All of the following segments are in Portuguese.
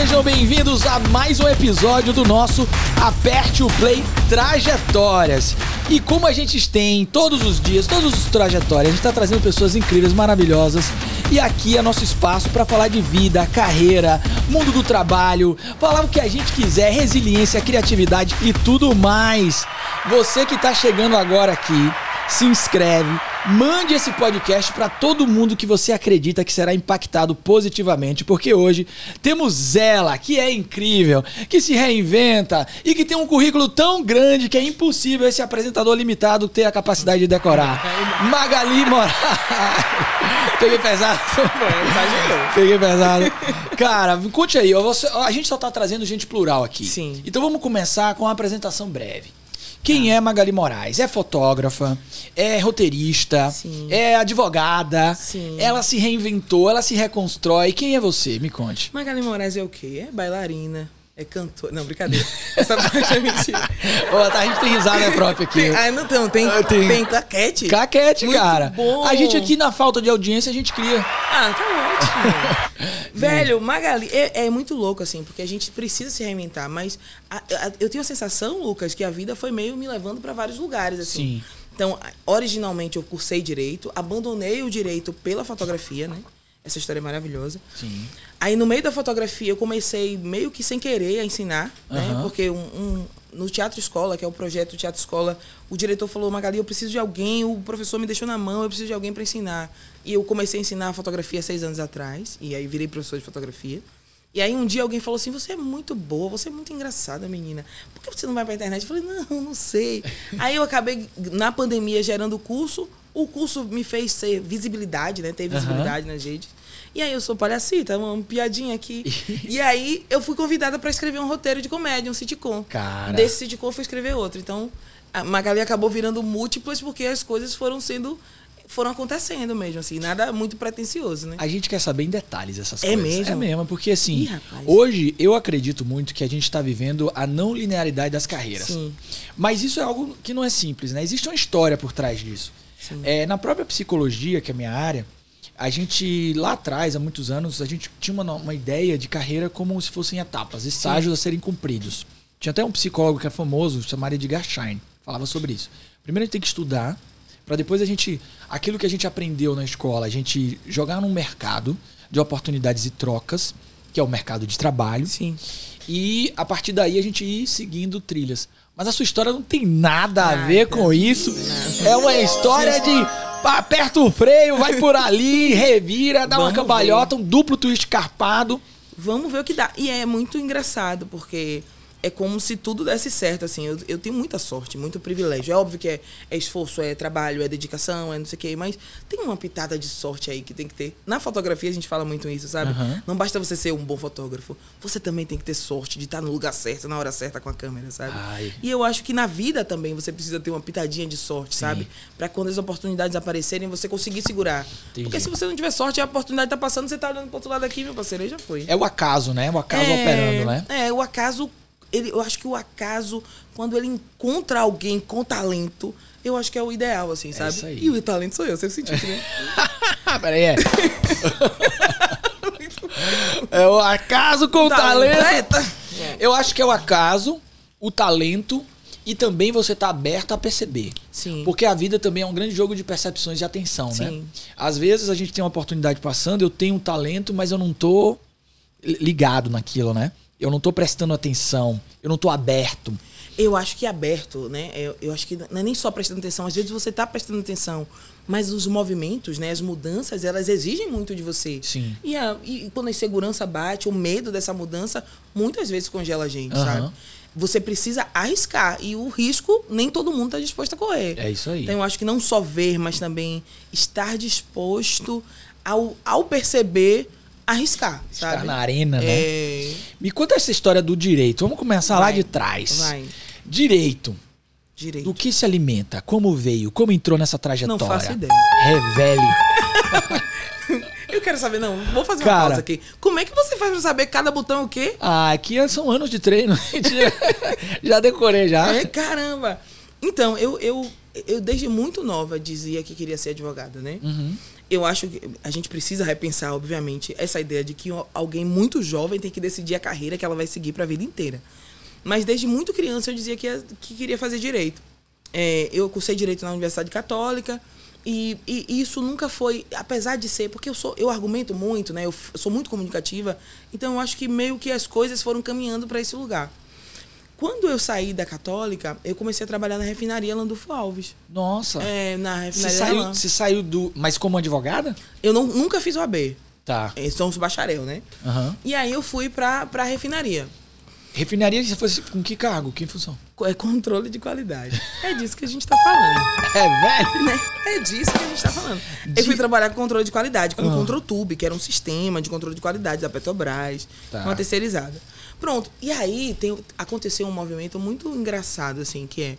Sejam bem-vindos a mais um episódio do nosso Aperte o Play Trajetórias. E como a gente tem todos os dias, todos os trajetórias, a gente está trazendo pessoas incríveis, maravilhosas. E aqui é nosso espaço para falar de vida, carreira, mundo do trabalho, falar o que a gente quiser, resiliência, criatividade e tudo mais. Você que está chegando agora aqui, se inscreve, mande esse podcast para todo mundo que você acredita que será impactado positivamente, porque hoje temos ela, que é incrível, que se reinventa e que tem um currículo tão grande que é impossível esse apresentador limitado ter a capacidade de decorar. Magali Moraes. Peguei pesado. Peguei pesado. Cara, conte aí, a gente só tá trazendo gente plural aqui. Sim. Então vamos começar com uma apresentação breve. Quem é Magali Moraes? É fotógrafa, é roteirista, Sim. é advogada. Sim. Ela se reinventou, ela se reconstrói. Quem é você? Me conte. Magali Moraes é o quê? É bailarina, é cantora. Não, brincadeira. Essa parte é mentira. Tá, a gente tem risada própria aqui. Tem, ah, não tem, tem, Ah, tem. tem claquete. Caquete, Muito cara. bom. A gente aqui na falta de audiência, a gente cria. Ah, tá ótimo. Velho, Magali, é, é muito louco, assim, porque a gente precisa se reinventar, mas a- a- eu tenho a sensação, Lucas, que a vida foi meio me levando para vários lugares, assim. Sim. Então, originalmente eu cursei direito, abandonei o direito pela fotografia, né? Essa história é maravilhosa. Sim. Aí no meio da fotografia eu comecei meio que sem querer a ensinar, né? Porque um, um- no Teatro Escola, que é o projeto Teatro Escola, o diretor falou, Magali, eu preciso de alguém, o professor me deixou na mão, eu preciso de alguém para ensinar. E eu comecei a ensinar fotografia seis anos atrás, e aí virei professor de fotografia. E aí um dia alguém falou assim, você é muito boa, você é muito engraçada, menina. Por que você não vai pra internet? Eu falei, não, não sei. aí eu acabei, na pandemia, gerando o curso. O curso me fez ter visibilidade, né? Ter visibilidade nas redes. E aí eu sou palhacita, uma piadinha aqui. e aí eu fui convidada para escrever um roteiro de comédia, um sitcom. Cara. Desse sitcom eu fui escrever outro. Então, a Magali acabou virando múltiplas porque as coisas foram sendo foram acontecendo mesmo assim, nada muito pretensioso, né? A gente quer saber em detalhes essas É coisas. mesmo? É mesmo, porque assim, Ih, hoje eu acredito muito que a gente está vivendo a não linearidade das carreiras. Sim. Mas isso é algo que não é simples, né? Existe uma história por trás disso. Sim. É, na própria psicologia, que é a minha área, a gente, lá atrás, há muitos anos, a gente tinha uma, uma ideia de carreira como se fossem etapas, estágios a serem cumpridos. Tinha até um psicólogo que é famoso, chamado Edgar Schein, falava sobre isso. Primeiro a gente tem que estudar, para depois a gente, aquilo que a gente aprendeu na escola, a gente jogar num mercado de oportunidades e trocas, que é o mercado de trabalho. Sim. E a partir daí a gente ir seguindo trilhas. Mas a sua história não tem nada a ver com isso. É uma história de aperta o freio, vai por ali, revira, dá uma Vamos cambalhota, um duplo twist carpado. Vamos ver o que dá. E é muito engraçado, porque é como se tudo desse certo, assim. Eu, eu tenho muita sorte, muito privilégio. É óbvio que é, é esforço, é trabalho, é dedicação, é não sei o quê, mas tem uma pitada de sorte aí que tem que ter. Na fotografia a gente fala muito isso, sabe? Aham. Não basta você ser um bom fotógrafo, você também tem que ter sorte de estar no lugar certo, na hora certa com a câmera, sabe? Ai. E eu acho que na vida também você precisa ter uma pitadinha de sorte, sabe? Pra quando as oportunidades aparecerem, você conseguir segurar. Entendi. Porque se você não tiver sorte, a oportunidade tá passando, você tá olhando pro outro lado aqui, meu parceiro, aí já foi. É o acaso, né? O acaso É, operando, né? É, o acaso. Ele, eu acho que o acaso, quando ele encontra alguém com talento, eu acho que é o ideal, assim, sabe? isso aí. E o talento sou eu, você sentiu, né? Peraí, é. é o acaso com o talento. Eita! Eu acho que é o acaso, o talento e também você tá aberto a perceber. Sim. Porque a vida também é um grande jogo de percepções e atenção, né? Sim. Às vezes a gente tem uma oportunidade passando, eu tenho um talento, mas eu não tô ligado naquilo, né? Eu não tô prestando atenção, eu não tô aberto. Eu acho que aberto, né? Eu, eu acho que não é nem só prestando atenção. Às vezes você tá prestando atenção, mas os movimentos, né? As mudanças, elas exigem muito de você. Sim. E, a- e quando a insegurança bate, o medo dessa mudança, muitas vezes congela a gente, Aham. sabe? Você precisa arriscar. E o risco, nem todo mundo está disposto a correr. É isso aí. Então eu acho que não só ver, mas também estar disposto ao, ao perceber, arriscar, Estar sabe? na arena, né? É... Me conta essa história do direito. Vamos começar lá Vai. de trás. Vai. Direito. Direito. Do que se alimenta? Como veio? Como entrou nessa trajetória? Não faço ideia. Revele. Eu quero saber, não, vou fazer uma Cara. pausa aqui. Como é que você faz pra saber cada botão o quê? Ah, aqui são anos de treino. já decorei já. É, caramba! Então, eu, eu, eu desde muito nova dizia que queria ser advogada, né? Uhum. Eu acho que a gente precisa repensar, obviamente, essa ideia de que alguém muito jovem tem que decidir a carreira que ela vai seguir para a vida inteira. Mas desde muito criança eu dizia que, que queria fazer direito. É, eu cursei direito na Universidade Católica e, e, isso nunca foi, apesar de ser, porque eu sou, eu argumento muito, né? Eu, eu sou muito comunicativa, então eu acho que meio que as coisas foram caminhando para esse lugar. Quando eu saí da Católica, eu comecei a trabalhar na refinaria Landulfo Alves. Nossa. É, na refinaria. Você saiu, você saiu do. Mas como advogada? Eu não, nunca fiz o AB. Tá. É, somos bacharel, né? Uhum. E aí eu fui pra, pra refinaria. Refinaria você foi com que cargo? Que função? É controle de qualidade. É disso que a gente tá falando. É velho? Né? É disso que a gente tá falando. De... Eu fui trabalhar com controle de qualidade, com o uhum. ControlTube, que era um sistema de controle de qualidade da Petrobras, tá. uma terceirizada. Pronto. E aí tem, aconteceu um movimento muito engraçado, assim, que é.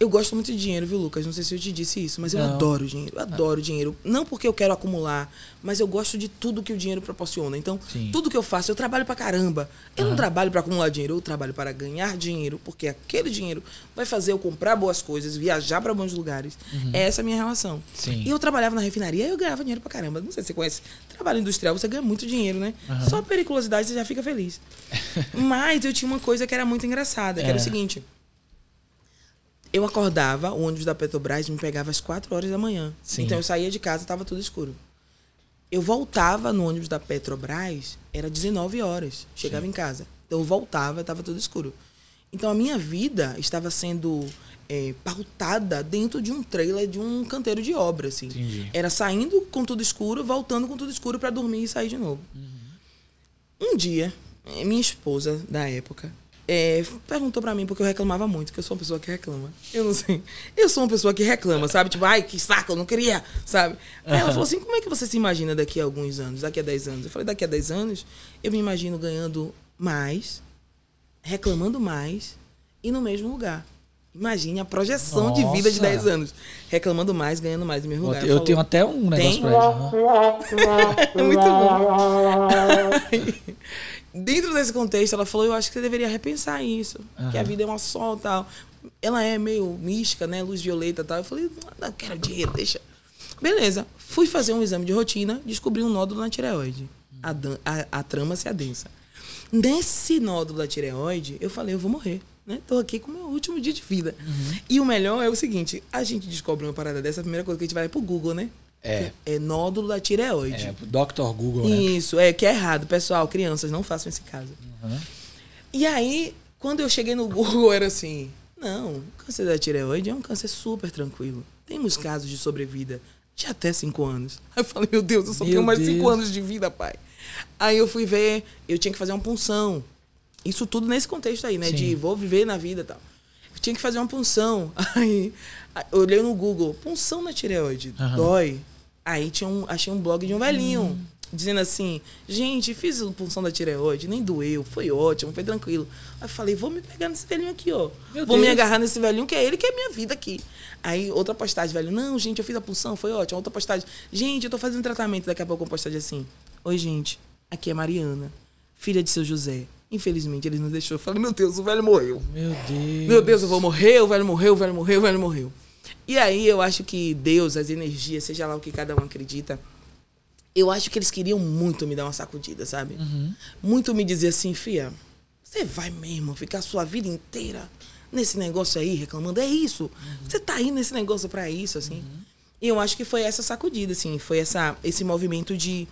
Eu gosto muito de dinheiro, viu, Lucas? Não sei se eu te disse isso, mas eu Não. adoro dinheiro. Eu adoro dinheiro. Não porque eu quero acumular, mas eu gosto de tudo que o dinheiro proporciona. Então, Sim. tudo que eu faço, eu trabalho pra caramba. Eu não trabalho para acumular dinheiro, eu trabalho para ganhar dinheiro, porque aquele dinheiro vai fazer eu comprar boas coisas, viajar para bons lugares. Uhum. Essa é a minha relação. Sim. E eu trabalhava na refinaria e eu ganhava dinheiro pra caramba. Não sei se você conhece. Trabalho industrial, você ganha muito dinheiro, né? Uhum. Só periculosidade você já fica feliz. mas eu tinha uma coisa que era muito engraçada, que é. era o é. seguinte eu acordava, o ônibus da Petrobras me pegava às 4 horas da manhã. Sim. Então eu saía de casa, estava tudo escuro. Eu voltava no ônibus da Petrobras, era 19 horas. Chegava Sim. em casa. Então eu voltava, estava tudo escuro. Então a minha vida estava sendo é, pautada dentro de um trailer de um canteiro de obra, assim. Entendi. Era saindo com tudo escuro, voltando com tudo escuro para dormir e sair de novo. Uhum. Um dia, minha esposa da época é, perguntou para mim, porque eu reclamava muito, que eu sou uma pessoa que reclama. Eu não sei. Eu sou uma pessoa que reclama, sabe? Tipo, ai, que saco, eu não queria, sabe? Aí ela falou assim: como é que você se imagina daqui a alguns anos, daqui a 10 anos? Eu falei: daqui a 10 anos, eu me imagino ganhando mais, reclamando mais e no mesmo lugar. Imagine a projeção Nossa. de vida de 10 anos. Reclamando mais, ganhando mais no mesmo lugar. Eu, eu tenho até um negócio Tem? pra isso. Né? Muito bom. dentro desse contexto, ela falou: Eu acho que você deveria repensar isso. Uhum. Que a vida é uma só tal. Ela é meio mística, né? Luz violeta tal. Eu falei: Não, quero dinheiro, deixa. Beleza. Fui fazer um exame de rotina, descobri um nódulo na tireoide. A, a, a trama se adensa. Nesse nódulo da tireoide, eu falei: Eu vou morrer. Né? Tô aqui com o meu último dia de vida. Uhum. E o melhor é o seguinte: a gente descobre uma parada dessa, a primeira coisa que a gente vai é pro Google, né? É. É nódulo da tireoide. É, Dr. Google, né? Isso, é, que é errado. Pessoal, crianças, não façam esse caso. Uhum. E aí, quando eu cheguei no Google, era assim: não, câncer da tireoide é um câncer super tranquilo. Temos casos de sobrevida de até 5 anos. Aí eu falei: meu Deus, eu só meu tenho mais 5 anos de vida, pai. Aí eu fui ver, eu tinha que fazer uma punção. Isso tudo nesse contexto aí, né? Sim. De vou viver na vida e tal. Eu tinha que fazer uma punção. Aí eu olhei no Google: punção na tireoide, uhum. dói. Aí tinha um, achei um blog de um velhinho. Hum. Dizendo assim, gente, fiz a punção da tireoide, nem doeu, foi ótimo, foi tranquilo. Aí eu falei, vou me pegar nesse velhinho aqui, ó. Meu vou Deus. me agarrar nesse velhinho, que é ele que é minha vida aqui. Aí outra postagem, velho, não, gente, eu fiz a punção, foi ótimo. Outra postagem, gente, eu tô fazendo tratamento, daqui a pouco uma postagem assim. Oi, gente, aqui é Mariana, filha de seu José. Infelizmente, ele nos deixou. Eu falei, meu Deus, o velho morreu. Meu Deus. Meu Deus, eu vou morrer, o velho morreu, o velho morreu, o velho morreu. E aí eu acho que Deus, as energias, seja lá o que cada um acredita, eu acho que eles queriam muito me dar uma sacudida, sabe? Uhum. Muito me dizer assim, fia, você vai mesmo ficar a sua vida inteira nesse negócio aí reclamando? É isso. Uhum. Você tá aí nesse negócio para isso, assim. Uhum. E eu acho que foi essa sacudida, assim, foi essa, esse movimento de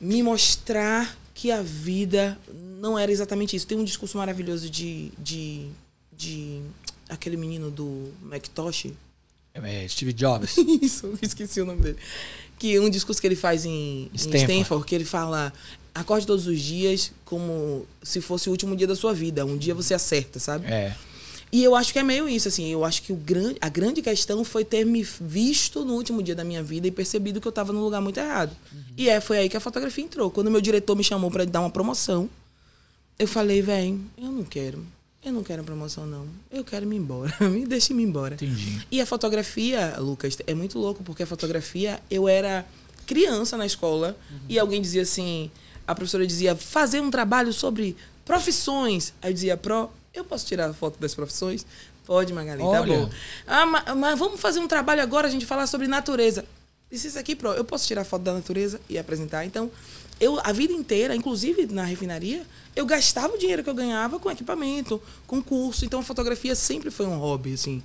me mostrar que a vida não era exatamente isso. Tem um discurso maravilhoso de, de, de aquele menino do Macintosh, é, Steve Jobs. Isso, esqueci o nome dele. Que um discurso que ele faz em Stanford, em Stanford que ele fala: acorde todos os dias como se fosse o último dia da sua vida. Um dia você acerta, sabe? É. E eu acho que é meio isso, assim. Eu acho que o grande, a grande questão foi ter me visto no último dia da minha vida e percebido que eu estava no lugar muito errado. Uhum. E é, foi aí que a fotografia entrou. Quando meu diretor me chamou para dar uma promoção, eu falei, velho, eu não quero. Eu não quero promoção, não. Eu quero me embora. me deixe me embora. Entendi. E a fotografia, Lucas, é muito louco, porque a fotografia, eu era criança na escola uhum. e alguém dizia assim, a professora dizia, fazer um trabalho sobre profissões. Aí eu dizia, pro, eu posso tirar a foto das profissões? Pode, Magali, Olha. tá bom. Ah, mas, mas, vamos fazer um trabalho agora, a gente falar sobre natureza. Disse isso aqui, pro, eu posso tirar foto da natureza e apresentar. Então, eu a vida inteira, inclusive na refinaria, eu gastava o dinheiro que eu ganhava com equipamento, com curso. Então, a fotografia sempre foi um hobby, assim.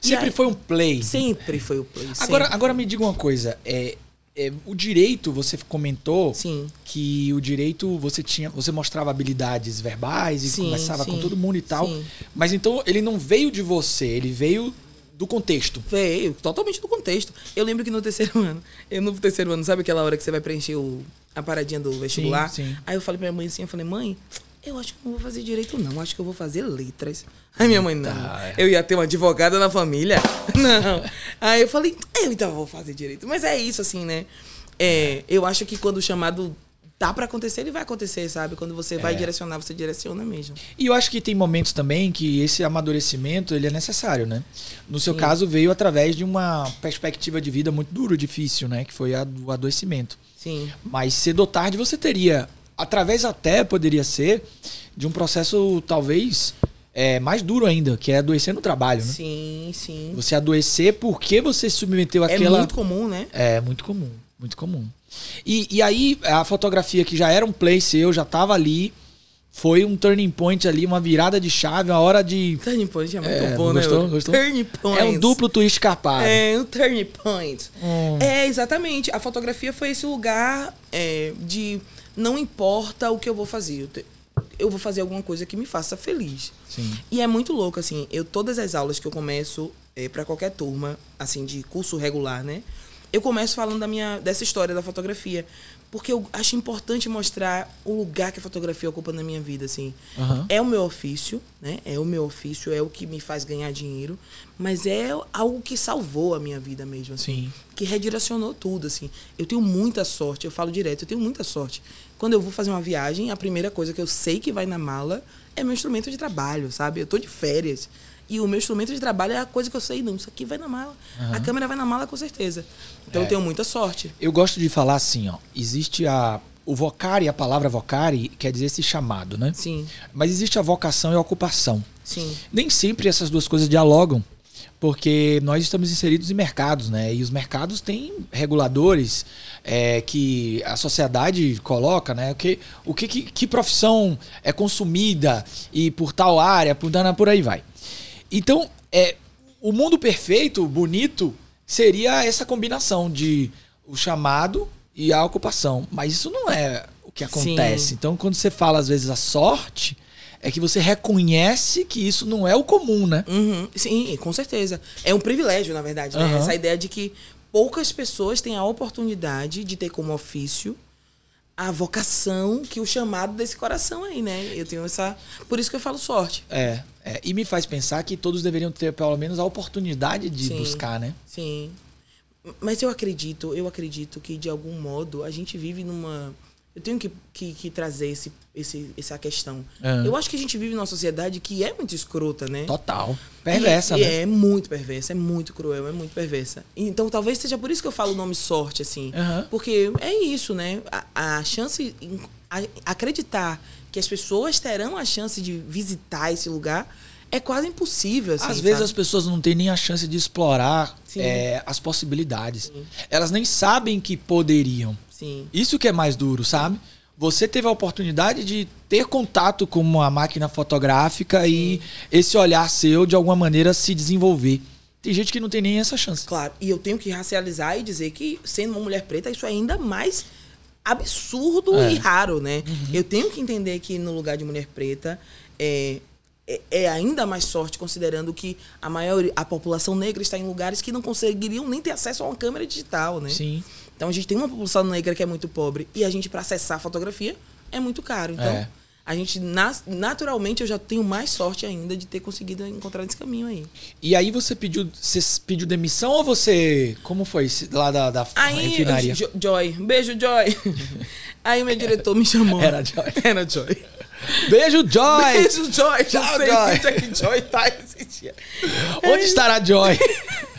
Sempre aí- foi um play. Sempre foi o play. Agora, sempre. agora me diga uma coisa. É, é, o direito, você comentou Sim. que o direito você tinha, você mostrava habilidades verbais e Sim, conversava com sim, todo mundo e tal. Mas então ele não veio de você, ele veio do contexto. Veio, totalmente do contexto. Eu lembro que no terceiro ano, eu no terceiro ano, sabe aquela hora que você vai preencher o, a paradinha do vestibular? Sim, sim. Aí eu falei pra minha mãe assim, eu falei, mãe, eu acho que não vou fazer direito não, acho que eu vou fazer letras. Aí minha mãe, não, Tá. eu ia ter uma advogada na família. Não. Aí eu falei, eu então vou fazer direito. Mas é isso, assim, né? É, eu acho que quando o chamado tá pra acontecer, ele vai acontecer, sabe? Quando você vai É. direcionar, você direciona mesmo. E eu acho que tem momentos também que esse amadurecimento ele é necessário, né? No seu Sim. caso veio através de uma perspectiva de vida muito dura, difícil, né? Que foi a do adoecimento. Sim. Mas cedo ou tarde você teria, através até poderia ser de um processo talvez é, mais duro ainda, que é adoecer no trabalho, né? Sim, sim. Você adoecer porque você se submeteu É àquela. muito comum, né? É muito comum, muito comum. E, e aí, a fotografia que já era um play seu, já tava ali, foi um turning point ali, uma virada de chave, uma hora de. Turning point é muito É, bom, né? gostou? Lucas? Gostou? Turning point. É um duplo twist carpado. É, um turning point. Hum. É, exatamente. A fotografia foi esse lugar é, de não importa o que eu vou fazer. Eu, te- eu vou fazer alguma coisa que me faça feliz. Sim. E é muito louco, assim, eu todas as aulas que eu começo é, para qualquer turma, assim, de curso regular, né? Eu começo falando da minha, dessa história da fotografia. Porque eu acho importante mostrar o lugar que a fotografia ocupa na minha vida, assim. Aham. É o meu ofício, né? É o meu ofício, é o que me faz ganhar dinheiro. Mas é algo que salvou a minha vida mesmo, assim Sim. que redirecionou tudo, assim. Eu tenho muita sorte, eu falo direto, eu tenho muita sorte. Quando eu vou fazer uma viagem, a primeira coisa que eu sei que vai na mala é meu instrumento de trabalho, sabe? Eu tô de férias. E o meu instrumento de trabalho é a coisa que eu sei, não, isso aqui vai na mala. A câmera vai na mala com certeza. Então É. eu tenho muita sorte. Eu gosto de falar assim, ó. Existe a. O vocari, a palavra vocari, quer dizer esse chamado, né? Sim, Mas existe a vocação e a ocupação. sim. Nem sempre essas duas coisas dialogam, porque nós estamos inseridos em mercados, né? E os mercados têm reguladores é, que a sociedade coloca, né? O que, o que, que, que profissão é consumida e por tal área, por, por aí vai. Então, é, o mundo perfeito, bonito, seria essa combinação de o chamado e a ocupação. Mas isso não é o que acontece. Sim. Então, quando você fala, às vezes, a sorte, é que você reconhece que isso não é o comum, né? Uhum, sim, com certeza. É um privilégio, na verdade, né? Aham. Essa ideia de que poucas pessoas têm a oportunidade de ter como ofício a vocação que o chamado desse coração aí, né? Eu tenho essa. Por isso que eu falo sorte. É, é. E me faz pensar que todos deveriam ter, pelo menos, a oportunidade de Sim. buscar, né? Sim. Mas eu acredito, eu acredito que de algum modo a gente vive numa. Eu tenho que, que, que trazer esse, esse, essa questão. Ah. Eu acho que a gente vive numa sociedade que é muito escrota, né? Total. Perversa, E- né? É muito perversa, é muito cruel, é muito perversa. Então talvez seja por isso que eu falo o nome sorte, assim. Aham. Porque é isso, né? A, a chance. a- acreditar que as pessoas terão a chance de visitar esse lugar é quase impossível. Assim, Às vezes sabe? as pessoas não têm nem a chance de explorar Sim. é, as possibilidades. Elas nem sabem que poderiam. Sim. Isso que é mais duro, sabe? Você teve a oportunidade de ter contato com uma máquina fotográfica e esse olhar seu, de alguma maneira, se desenvolver. Tem gente que não tem nem essa chance. Claro, e eu tenho que racializar e dizer que, sendo uma mulher preta, isso é ainda mais absurdo É. e raro, né? Eu tenho que entender que no lugar de mulher preta é, é, é ainda mais sorte, considerando que a maior a população negra está em lugares que não conseguiriam nem ter acesso a uma câmera digital, né? Sim. Então a gente tem uma população negra que é muito pobre e a gente, para acessar a fotografia, é muito caro. Então, É. a gente, naturalmente, eu já tenho mais sorte ainda de ter conseguido encontrar esse caminho aí. E aí você pediu, você pediu demissão ou você. Como foi lá da, da Aí, refinaria? Jo- Joy, beijo, Joy. Aí meu diretor me chamou. Era Joy. Era Joy. Beijo, Joy! Beijo, Joy. Tchau, Não sei Joy. onde é que Joy tá esse dia. Onde estará Joy?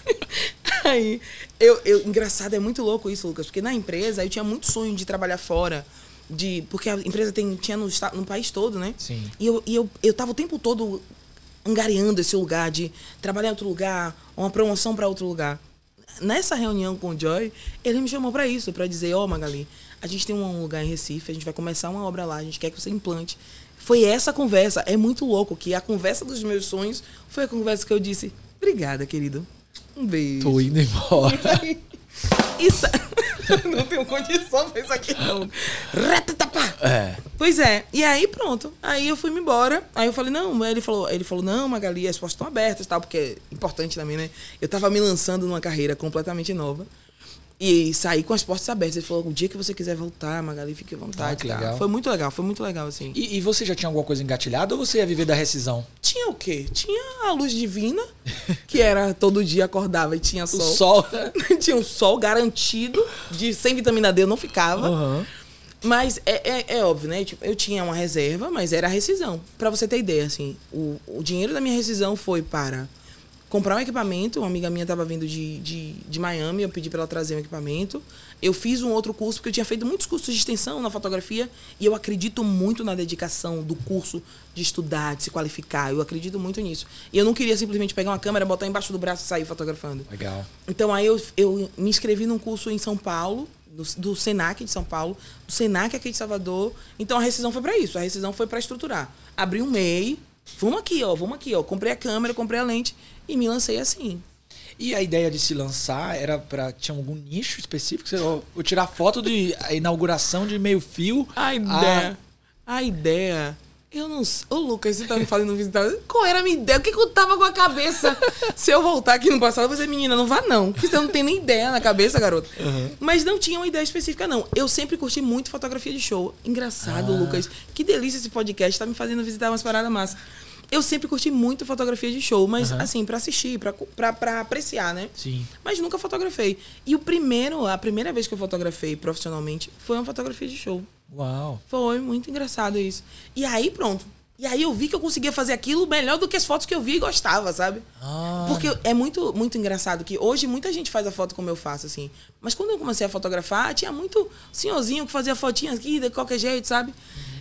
Aí, eu, eu, engraçado, é muito louco isso, Lucas, porque na empresa eu tinha muito sonho de trabalhar fora, de porque a empresa tem, tinha no, no país todo, né? Sim. E eu, e eu, eu tava o tempo todo angariando esse lugar de trabalhar em outro lugar, uma promoção para outro lugar. nessa reunião com o Joy, ele me chamou para isso, para dizer, ó, oh, Magali, a gente tem um lugar em Recife, a gente vai começar uma obra lá, a gente quer que você implante. Foi essa conversa, é muito louco que a conversa dos meus sonhos foi a conversa que eu disse, obrigada, querido. Um beijo. Tô indo embora. Isso. não tenho condição pra isso aqui, não. É. Pois é. E aí, pronto. Aí eu fui me embora. Aí eu falei, não, ele falou, ele falou, não, Magali, as portas estão abertas e tal, porque é importante também, né? Eu tava me lançando numa carreira completamente nova. E saí com as portas abertas. Ele falou: o dia que você quiser voltar, Magali, fique à vontade. Ah. Foi muito legal, foi muito legal, assim. E, e, você já tinha alguma coisa engatilhada ou você ia viver da rescisão? Tinha o quê? Tinha a luz divina, que era todo dia acordava e tinha sol. O sol. tinha um sol garantido, de sem vitamina D eu não ficava. Uhum. Mas é, é, é, óbvio, né? Tipo, eu tinha uma reserva, mas era a rescisão. Para você ter ideia, assim, o, o dinheiro da minha rescisão foi para comprar um equipamento. Uma amiga minha estava vindo de, de, de Miami, eu pedi para ela trazer um equipamento. Eu fiz um outro curso, porque eu tinha feito muitos cursos de extensão na fotografia, e eu acredito muito na dedicação do curso de estudar, de se qualificar. Eu acredito muito nisso. E eu não queria simplesmente pegar uma câmera, botar embaixo do braço e sair fotografando. Legal. Então aí eu, eu me inscrevi num curso em São Paulo, do, do Senac de São Paulo, do Senac aqui de Salvador. Então a rescisão foi para isso. A rescisão foi para estruturar. Abri um MEI, vamos aqui, ó, vamos aqui, ó. Comprei a câmera, comprei a lente e me lancei assim. E a ideia de se lançar era para tinha algum nicho específico? Você, ou, ou tirar foto de a inauguração de meio fio? A ideia. A, a ideia. Eu não sei. Ô, Lucas, você tá me falando visitar. Qual era a minha ideia? O que, que eu tava com a cabeça? Se eu voltar aqui no passado, eu vou dizer, menina, não vá não. Porque você não tem nem ideia na cabeça, garota. Uhum. Mas não tinha uma ideia específica, não. Eu sempre curti muito fotografia de show. Engraçado, Ah. Lucas. Que delícia esse podcast. Tá me fazendo visitar umas paradas massas. Eu sempre curti muito fotografia de show, mas Aham. assim, pra assistir, pra apreciar, né? Sim. Mas nunca fotografei. E o primeiro, a primeira vez que eu fotografei profissionalmente foi uma fotografia de show. Uau. Foi muito engraçado isso. E aí, pronto. E aí eu vi que eu conseguia fazer aquilo melhor do que as fotos que eu via e gostava, sabe? Ah, Porque é muito, muito engraçado que hoje muita gente faz a foto como eu faço, assim. Mas quando eu comecei a fotografar, tinha muito senhorzinho que fazia fotinha aqui de qualquer jeito, sabe?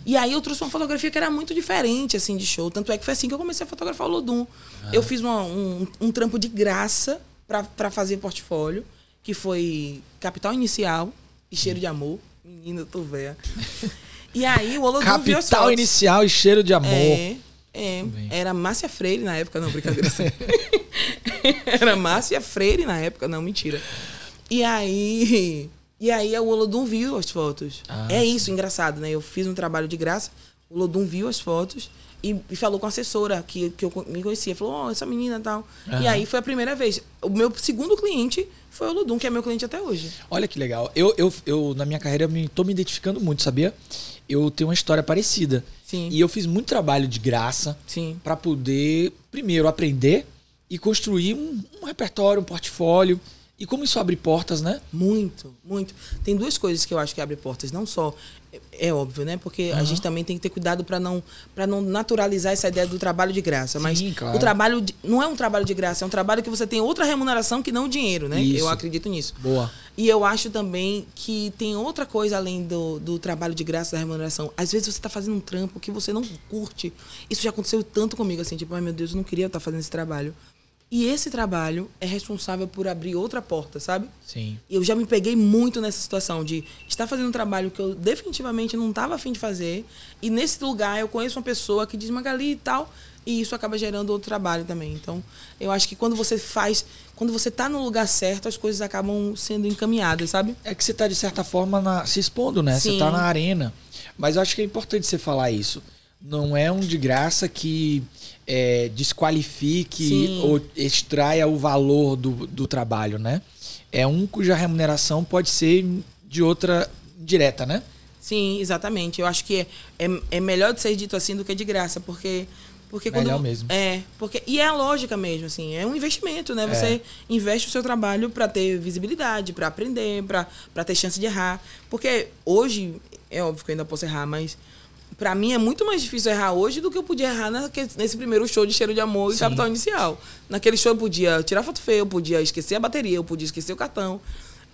E aí eu trouxe uma fotografia que era muito diferente, assim, de show. Tanto é que foi assim que eu comecei a fotografar o Lodum. Eu fiz uma- um, um trampo de graça pra- pra fazer portfólio, que foi Capital Inicial e Cheiro de Amor. Menina, eu tô velha. E aí o Olodum viu as Capital inicial e cheiro de amor. É, é. Era Márcia Freire na época, não, brincadeira. Era Márcia Freire na época, não, mentira. E aí. E aí o Olodum viu as fotos. Ah, é isso, engraçado, né? Eu fiz um trabalho de graça, o Olodum viu as fotos e, e falou com a assessora que, que eu me conhecia. Falou, ó, essa menina e tal. E aí foi a primeira vez. O meu segundo cliente foi o Olodum, que é meu cliente até hoje. Olha que legal. Eu, eu, eu na minha carreira, me, tô me identificando muito, sabia? Eu tenho uma história parecida. Sim. E eu fiz muito trabalho de graça para poder, primeiro, aprender e construir um, um repertório, um portfólio. E como isso abre portas, né? Muito, muito. Tem duas coisas que eu acho que abre portas, não só é, óbvio, né? Porque a Aham. gente também tem que ter cuidado para não para não naturalizar essa ideia do trabalho de graça, mas Sim, claro. o trabalho de- não é um trabalho de graça, é um trabalho que você tem outra remuneração que não o dinheiro, né? Isso. Eu acredito nisso. Boa. E eu acho também que tem outra coisa além do, do trabalho de graça da remuneração. Às vezes você está fazendo um trampo que você não curte. Isso já aconteceu tanto comigo, assim, tipo, ai meu Deus, eu não queria estar fazendo esse trabalho. E esse trabalho é responsável por abrir outra porta, sabe? Sim. Eu já me peguei muito nessa situação de estar fazendo um trabalho que eu definitivamente não estava afim de fazer. E nesse lugar eu conheço uma pessoa que diz Magali e tal. E isso acaba gerando outro trabalho também. Então, eu acho que quando você faz, quando você tá no lugar certo, as coisas acabam sendo encaminhadas, sabe? É que você tá, de certa forma, na- se expondo, né? Você Sim. tá na arena. Mas eu acho que é importante você falar isso. Não é um de graça que é, desqualifique Sim. ou extraia o valor do, do trabalho, né? É um cuja remuneração pode ser de outra direta, né? Sim, exatamente. Eu acho que é, é, é melhor de ser dito assim do que de graça, porque porque quando Melhor mesmo. é, porque e é a lógica mesmo assim, é um investimento, né? Você investe o seu trabalho para ter visibilidade, para aprender, para para ter chance de errar, porque hoje é óbvio que eu ainda posso errar, mas Pra mim é muito mais difícil errar hoje do que eu podia errar naque- nesse primeiro show de Cheiro de Amor e Sim. Capital Inicial. Naquele show eu podia tirar foto feia, eu podia esquecer a bateria, eu podia esquecer o cartão.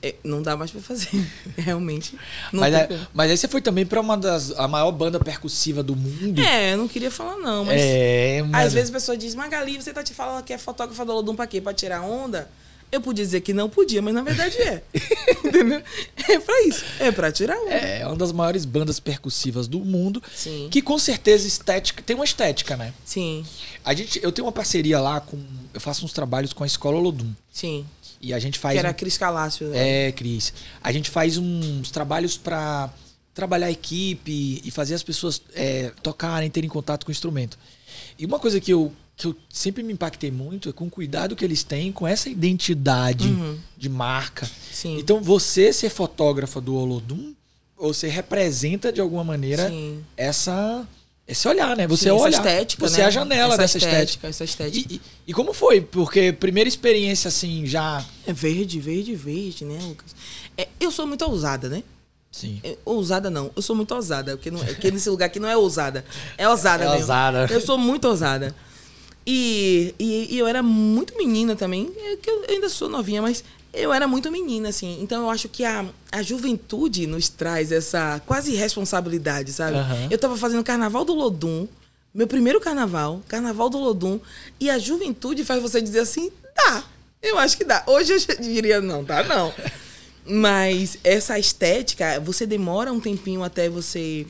É, não dá mais pra fazer, realmente. Mas, é- mas aí você foi também pra uma das a maior banda percussiva do mundo. É, eu não queria falar não, mas É, mas- às vezes a pessoa diz, Magali, você tá te falando que é fotógrafa do Lodum pra quê? Pra tirar onda? Eu podia dizer que não podia, mas na verdade é. Entendeu? É pra isso. É pra tirar um. É, é uma das maiores bandas percussivas do mundo. Sim. Que com certeza estética. Tem uma estética, né? Sim, A gente, eu tenho uma parceria lá com. Eu faço uns trabalhos com a Escola Olodum. sim. E a gente faz. Que era um- Cris Calácio. né? É, Cris. A gente faz uns trabalhos pra trabalhar a equipe e fazer as pessoas é, tocarem, terem contato com o instrumento. E uma coisa que eu, que eu sempre me impactei muito é com o cuidado que eles têm com essa identidade Uhum. de marca. Sim. Então, você ser fotógrafa do Olodum, você representa de alguma maneira Sim. essa esse olhar, né? Você Sim, olha, estética, você né? é a janela Essa dessa estética. estética, essa estética. E, e- e como foi? Porque primeira experiência assim já, É verde, verde, verde, né, Lucas? É, eu sou muito ousada, né? sim. É, ousada não, eu sou muito ousada, porque, não, porque nesse lugar aqui não é ousada, é ousada É mesmo. ousada. Eu sou muito ousada. E, e, e eu era muito menina também, é que eu ainda sou novinha, mas eu era muito menina, assim. Então eu acho que a, a juventude nos traz essa quase responsabilidade, sabe? Aham. Eu tava fazendo carnaval do Lodum, meu primeiro carnaval, carnaval do Lodum, e a juventude faz você dizer assim, dá. Eu acho que dá. Hoje eu já diria, não, dá não. Mas essa estética, você demora um tempinho até você.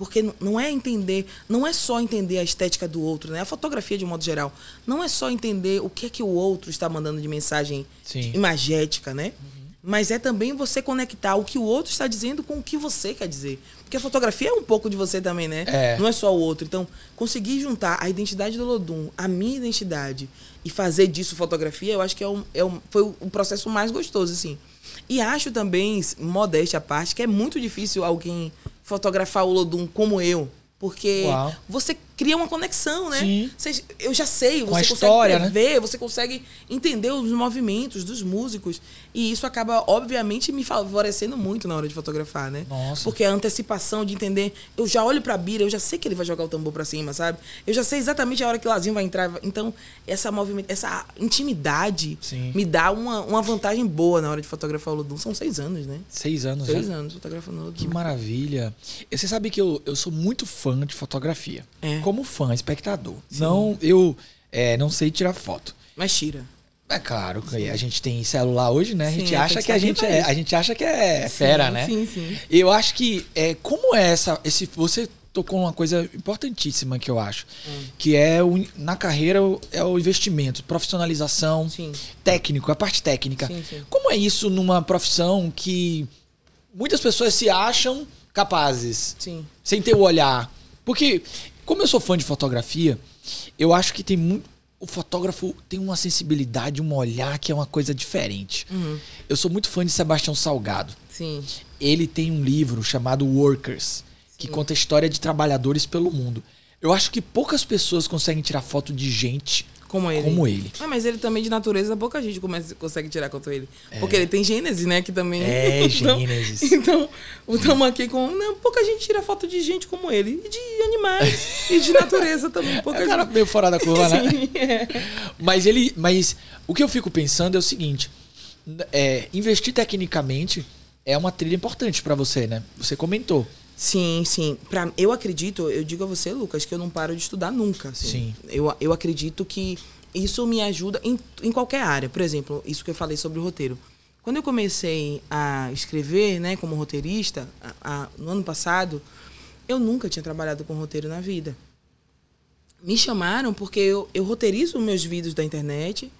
Porque não é entender, não é só entender a estética do outro, né? A fotografia, de um modo geral, não é só entender o que é que o outro está mandando de mensagem Sim. imagética, né? Mas é também você conectar o que o outro está dizendo com o que você quer dizer. Porque a fotografia é um pouco de você também, né? É. Não é só o outro. Então, conseguir juntar a identidade do Lodum, a minha identidade, e fazer disso fotografia, eu acho que é um, é um, foi o, o processo mais gostoso, assim. E acho também, modéstia à parte, que é muito difícil alguém fotografar o Lodum como eu. Porque Uau. você cria uma conexão, né? Sim. Você- eu já sei, você história, consegue né? prever, você consegue entender os movimentos dos músicos. E isso acaba, obviamente, me favorecendo muito na hora de fotografar, né? Nossa. Porque a antecipação de entender, eu já olho pra Bira, eu já sei que ele vai jogar o tambor pra cima, sabe? Eu já sei exatamente a hora que o Lazinho vai entrar. Então, essa movimento, essa intimidade Sim. me dá uma, uma vantagem boa na hora de fotografar o Ludum. São seis anos, né? Seis anos, Seis né? anos fotografando o Ludum. Que maravilha. Você sabe que eu, eu sou muito fã de fotografia. É. Como fã, espectador. Não, eu é, não sei tirar foto. Mas tira. É claro, que a gente tem celular hoje, né? A Sim, gente é, acha que a gente é, a gente acha que é fera, Sim, né? Sim, sim. Eu acho que é como é essa esse você tocou uma coisa importantíssima que eu acho, Hum. que é o, na carreira é o investimento, profissionalização, Sim. técnico, a parte técnica. Sim, sim. Como é isso numa profissão que muitas pessoas se acham capazes? Sim. sem ter o olhar. Porque, como eu sou fã de fotografia, eu acho que tem muito. O fotógrafo tem uma sensibilidade, um olhar que é uma coisa diferente. Uhum. Eu sou muito fã de Sebastião Salgado. Sim. Ele tem um livro chamado Workers, que conta a história de trabalhadores pelo mundo. Eu acho que poucas pessoas conseguem tirar foto de gente Como ele. como ele. Ah, mas ele também, de natureza, pouca gente começa, consegue tirar contra ele. Porque ele tem Gênesis, né? Que também. É, Então- Gênesis. Então, estamos aqui com. Não, pouca gente tira foto de gente como ele. E de animais. e de natureza também. Pouca É um cara gente. meio fora da curva, né? Sim, é. Mas ele. Mas o que eu fico pensando é o seguinte: é, investir tecnicamente é uma trilha importante pra você, né? Você comentou. Sim, sim. Pra, eu acredito, eu digo a você, Lucas, que eu não paro de estudar nunca. assim. Sim. Eu, eu acredito que isso me ajuda em, em qualquer área. Por exemplo, isso que eu falei sobre o roteiro. Quando eu comecei a escrever, né, como roteirista, a- a- no ano passado, eu nunca tinha trabalhado com roteiro na vida. Me chamaram porque eu, eu roteirizo meus vídeos da internet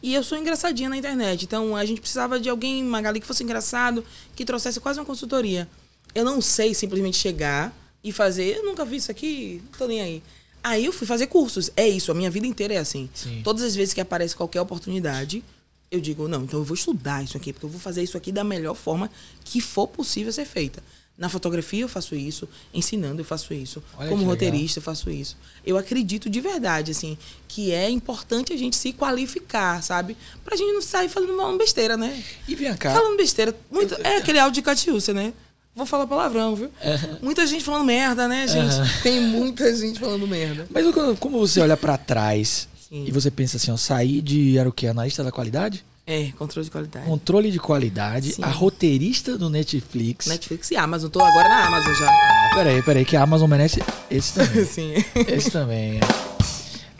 e eu sou engraçadinha na internet. Então a gente precisava de alguém, Magali, que fosse engraçado, que trouxesse quase uma consultoria. Eu não sei simplesmente chegar e fazer, eu nunca vi isso aqui, não tô nem aí. Aí eu fui fazer cursos. É isso, a minha vida inteira é assim. Sim. Todas as vezes que aparece qualquer oportunidade, eu digo, não, então eu vou estudar isso aqui, porque eu vou fazer isso aqui da melhor forma que for possível ser feita. Na fotografia eu faço isso, ensinando eu faço isso, Olha como roteirista eu faço isso. Eu acredito de verdade, assim, que é importante a gente se qualificar, sabe? Pra gente não sair falando besteira, né? E vem cá. Falando besteira. Muito, é aquele áudio de Catiúcia, né? Vou falar palavrão, viu? Muita gente falando merda, né, gente? Tem muita gente falando merda. Mas quando- como você olha pra trás Sim. e você pensa assim, ó, saí de era o quê? Analista da qualidade? É, controle de qualidade. Controle de qualidade, Sim. a roteirista do Netflix. Netflix e Amazon. Tô agora na Amazon já. Ah, peraí, peraí, que a Amazon merece esse também. Sim. esse também. é.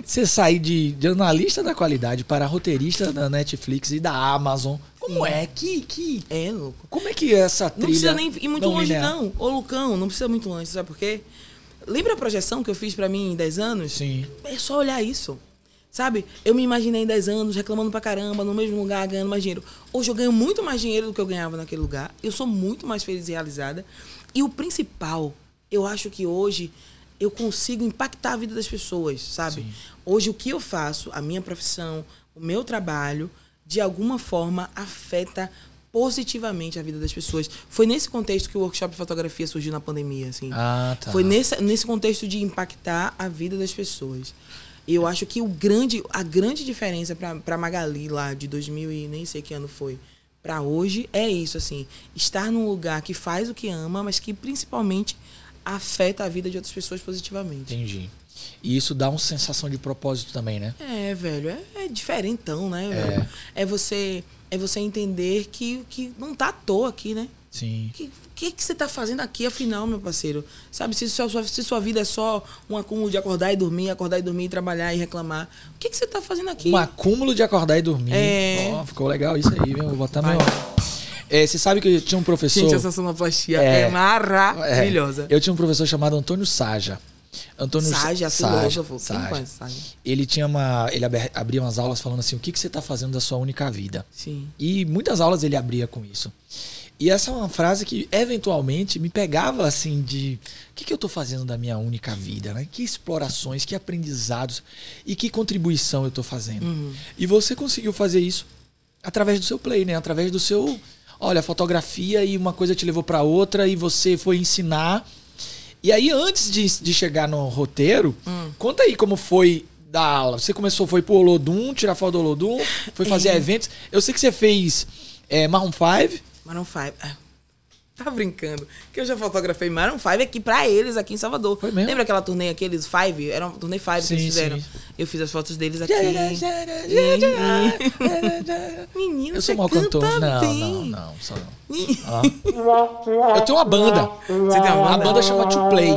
você sair de, de analista da qualidade para roteirista da Netflix e da Amazon. Como Sim. é que, que. É louco. Como é que é essa trilha. Não precisa nem ir muito não longe, linear? não. Ô, Lucão, não precisa muito longe, sabe por quê? Lembra a projeção que eu fiz pra mim em 10 anos? Sim. É só olhar isso. Sabe? Eu me imaginei em 10 anos reclamando pra caramba, no mesmo lugar, ganhando mais dinheiro. Hoje eu ganho muito mais dinheiro do que eu ganhava naquele lugar. Eu sou muito mais feliz e realizada. E o principal, eu acho que hoje eu consigo impactar a vida das pessoas, sabe? Sim. Hoje o que eu faço, a minha profissão, o meu trabalho, de alguma forma afeta positivamente a vida das pessoas. Foi nesse contexto que o workshop de fotografia surgiu na pandemia, assim. Ah, tá. Foi nesse, nesse contexto de impactar a vida das pessoas. E eu acho que o grande, a grande diferença para Magali lá de 2000 e nem sei que ano foi, para hoje é isso assim, estar num lugar que faz o que ama, mas que principalmente afeta a vida de outras pessoas positivamente. Entendi. E isso dá uma sensação de propósito também, né? É, velho, é, é diferentão, né? velho? É você é você entender que que não tá à toa aqui, né? Sim. O que, que, que você tá fazendo aqui, afinal, meu parceiro? Sabe, se sua, se sua vida é só um acúmulo de acordar e dormir, acordar e dormir, trabalhar e reclamar, o que, que você tá fazendo aqui? Um acúmulo de acordar e dormir. É. Ó, ficou legal isso aí, viu? Vou botar Vai. meu. É, você sabe que eu tinha um professor. Gente, essa sonoplastia É. é, maravilhosa. É, eu tinha um professor chamado Antônio Saja. Antônio Saja, Sa- filósofo. Saja. conhece Saja? Ele tinha uma. Ele abria umas aulas falando assim: o que, que você está fazendo da sua única vida? Sim. E muitas aulas ele abria com isso. E essa é uma frase que eventualmente me pegava assim de o que, que eu estou fazendo da minha única vida, né? Que explorações, que aprendizados e que contribuição eu estou fazendo. Uhum. E você conseguiu fazer isso através do seu play, né? Através do seu, olha, fotografia e uma coisa te levou para outra e você foi ensinar. E aí antes de, de chegar no roteiro, Hum. conta aí como foi da aula. Você começou, foi pro Olodum, tirar foto do Olodum, foi fazer É. eventos. Eu sei que você fez é, Marron 5. Maroon 5. Ah, Tá brincando. Que eu já fotografei Maroon 5 aqui pra eles, aqui em Salvador. Foi mesmo? Lembra aquela turnê, aqueles Five? Era uma turnê Five Sim, que eles fizeram. sim. Eu fiz as fotos deles aqui. Menino, Eu sou mau cantor. Não, não, não, sou não. Ó. Eu tenho uma banda. Você tem uma A banda? banda chama To Play.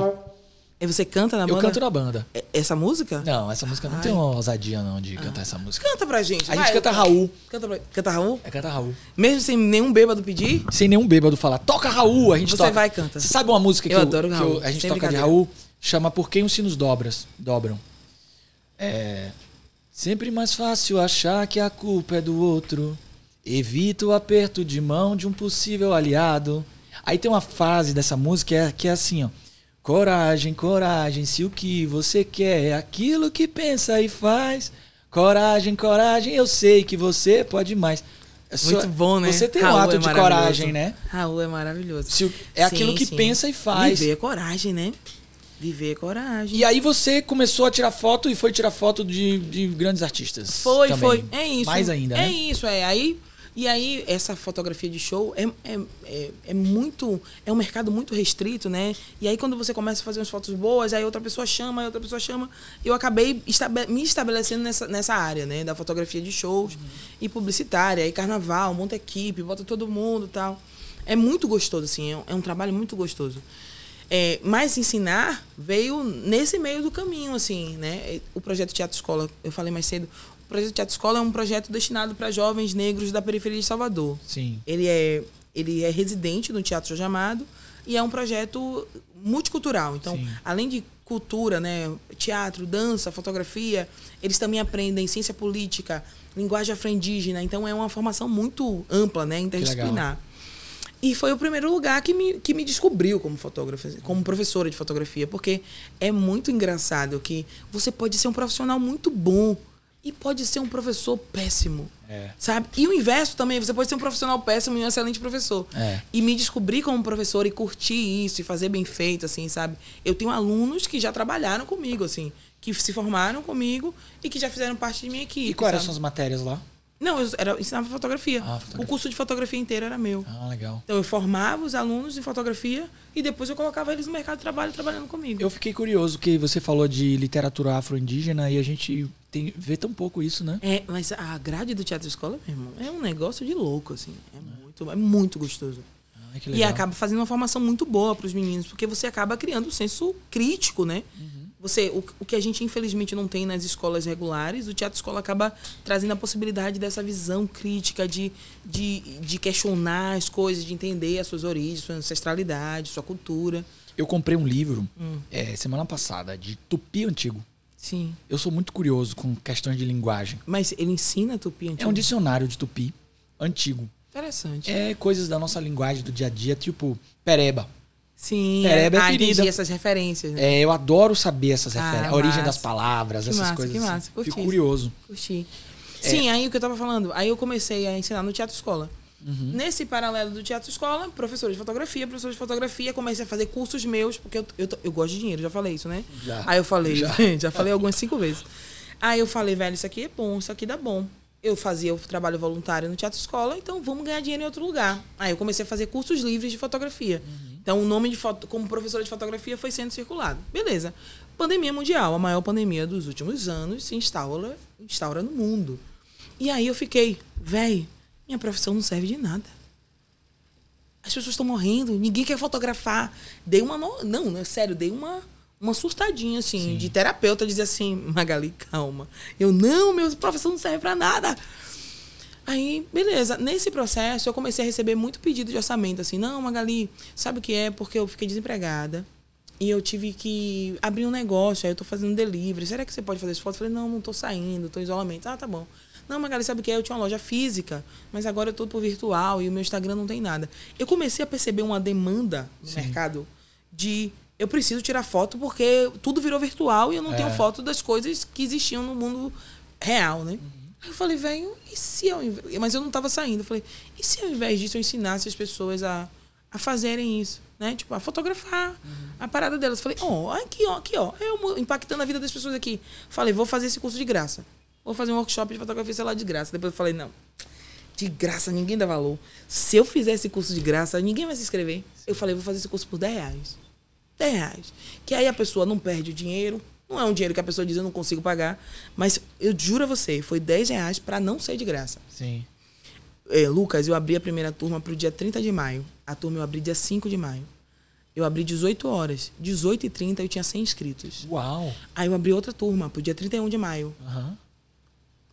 E você canta na Eu banda? canto na banda. Essa música? Não, essa música não Ai. tem uma ousadia não de cantar essa música. Canta pra gente. A vai. gente canta Raul. Canta, pra... canta Raul? É canta Raul. Mesmo sem nenhum bêbado pedir? Sem nenhum bêbado falar, toca Raul, a gente Você toca. vai e canta. Você sabe uma música que, Eu eu- adoro que Raul, eu- a gente sem toca de. Raul? Chama Por Quem os Sinos Dobras, Dobram. É. Sempre mais fácil achar que a culpa é do outro. Evita o aperto de mão de um possível aliado. Aí tem uma frase dessa música que é, que é assim, ó. Coragem, coragem, se o que você quer é aquilo que pensa e faz. Coragem, coragem, eu sei que você pode mais. É Muito só- bom, né? Você tem um Raul ato é de coragem, né? Raul é maravilhoso. Se o- é aquilo Sim, que sim. pensa e faz. Viver é coragem, né? Viver é coragem. E aí você começou a tirar foto e foi tirar foto de, de grandes artistas. Foi, também. foi. É isso. Mais ainda, É né? isso, é. Aí, e aí, essa fotografia de show é, é, é, é muito. É um mercado muito restrito, né? E aí, quando você começa a fazer umas fotos boas, aí outra pessoa chama, aí outra pessoa chama. Eu acabei estabe- me estabelecendo nessa, nessa área, né? Da fotografia de shows e publicitária. Aí, carnaval, monta equipe, bota todo mundo e tal. É muito gostoso, assim. É um, é um trabalho muito gostoso. É, mas ensinar veio nesse meio do caminho, assim, né? O projeto Teatro Escola, eu falei mais cedo, o projeto Teatro Escola é um projeto destinado para jovens negros da periferia de Salvador. Sim. Ele é, ele é residente no Teatro Jorge Amado e é um projeto multicultural. Então, Sim. além de cultura, né, teatro, dança, fotografia, eles também aprendem ciência política, linguagem afro-indígena. Então, é uma formação muito ampla, né, interdisciplinar. E foi o primeiro lugar que me, que me descobriu como fotógrafa, como professora de fotografia, porque é muito engraçado que você pode ser um profissional muito bom e pode ser um professor péssimo. É. Sabe? E o inverso também, você pode ser um profissional péssimo e um excelente professor. É. E me descobrir como professor e curtir isso e fazer bem feito, assim, sabe? Eu tenho alunos que já trabalharam comigo, assim, que se formaram comigo e que já fizeram parte de minha equipe. E quais eram suas matérias lá? Não, eu era, eu ensinava fotografia. Ah, fotografia. O curso de fotografia inteiro era meu. Ah, legal. Então eu formava os alunos em fotografia e depois eu colocava eles no mercado de trabalho trabalhando comigo. Eu fiquei curioso que você falou de literatura afro-indígena e a gente tem, vê tão pouco isso, né? É, mas a grade do Teatro Escola, meu irmão, é um negócio de louco, assim. É muito, é muito gostoso. Que E acaba fazendo uma formação muito boa para os meninos, porque você acaba criando um senso crítico, né? você o, o que a gente infelizmente não tem nas escolas regulares, o teatro escola acaba trazendo a possibilidade dessa visão crítica de, de, de questionar as coisas, de entender as suas origens, sua ancestralidade, sua cultura. Eu comprei um livro é, semana passada de tupi antigo. Sim. Eu sou muito curioso com questões de linguagem. Mas ele ensina tupi antigo? É um dicionário de tupi antigo. Interessante. É coisas da nossa linguagem do dia a dia, tipo pereba. Sim, Pereba é ah, ferida. essas referências, né? É, eu adoro saber essas Ah, referências, a origem das palavras, Que essas massa, coisas. que assim. massa, curti Fico curioso. Curti. É. Sim, aí o que eu tava falando, aí eu comecei a ensinar no Teatro Escola. Uhum. Nesse paralelo do Teatro Escola, professor de fotografia, professor de fotografia, comecei a fazer cursos meus, porque eu, eu, eu gosto de dinheiro, já falei isso, né? Já. Aí eu falei, Já. já, falei algumas cinco vezes. Aí eu falei, velho, isso aqui é bom, isso aqui dá bom. Eu fazia o trabalho voluntário no Teatro Escola, então vamos ganhar dinheiro em outro lugar. Aí eu comecei a fazer cursos livres de fotografia. Então o nome de foto, como professora de fotografia foi sendo circulado. Beleza. Pandemia mundial, a maior pandemia dos últimos anos, se instaura, instaura no mundo. E aí eu fiquei, véi, minha profissão não serve de nada. As pessoas estão morrendo, ninguém quer fotografar. Dei uma. no- Não, não, é sério, dei uma, uma surtadinha, assim, de terapeuta, dizer assim, Magali, calma. Eu, não, meu profissão não serve pra nada. Aí, beleza. Nesse processo, eu comecei a receber muito pedido de orçamento, assim, não, Magali, sabe o que é? Porque eu fiquei desempregada. E eu tive que abrir um negócio, aí eu tô fazendo delivery. Será que você pode fazer esse foto? Eu falei, não, não tô saindo, tô em isolamento. Ah, tá bom. Não, Magali, sabe o que é? Eu tinha uma loja física, mas agora eu tô por virtual e o meu Instagram não tem nada. Eu comecei a perceber uma demanda no mercado de eu preciso tirar foto porque tudo virou virtual e eu não tenho foto das coisas que existiam no mundo real, né? Aí eu falei, velho, e se invés... Mas eu não tava saindo. Eu falei, e se ao invés disso eu ensinasse as pessoas a, a fazerem isso? Né? Tipo, a fotografar a parada delas. Falei, ó, aqui, ó, aqui, ó. Eu impactando a vida das pessoas aqui. Falei, vou fazer esse curso de graça. Vou fazer um workshop de fotografia, sei lá, de graça. Depois eu falei, não. De graça, ninguém dá valor. Se eu fizer esse curso de graça, ninguém vai se inscrever. Eu falei, vou fazer esse curso por 10 reais. 10 reais. Que aí a pessoa não perde o dinheiro. Não é um dinheiro que a pessoa diz, eu não consigo pagar. Mas eu juro a você, foi 10 reais pra não ser de graça. Sim. É, Lucas, eu abri a primeira turma pro dia 30 de maio. A turma eu abri dia 5 de maio. Eu abri 18 horas. 18 e 30 eu tinha 100 inscritos. Uau. Aí eu abri outra turma pro dia 31 de maio. Aham.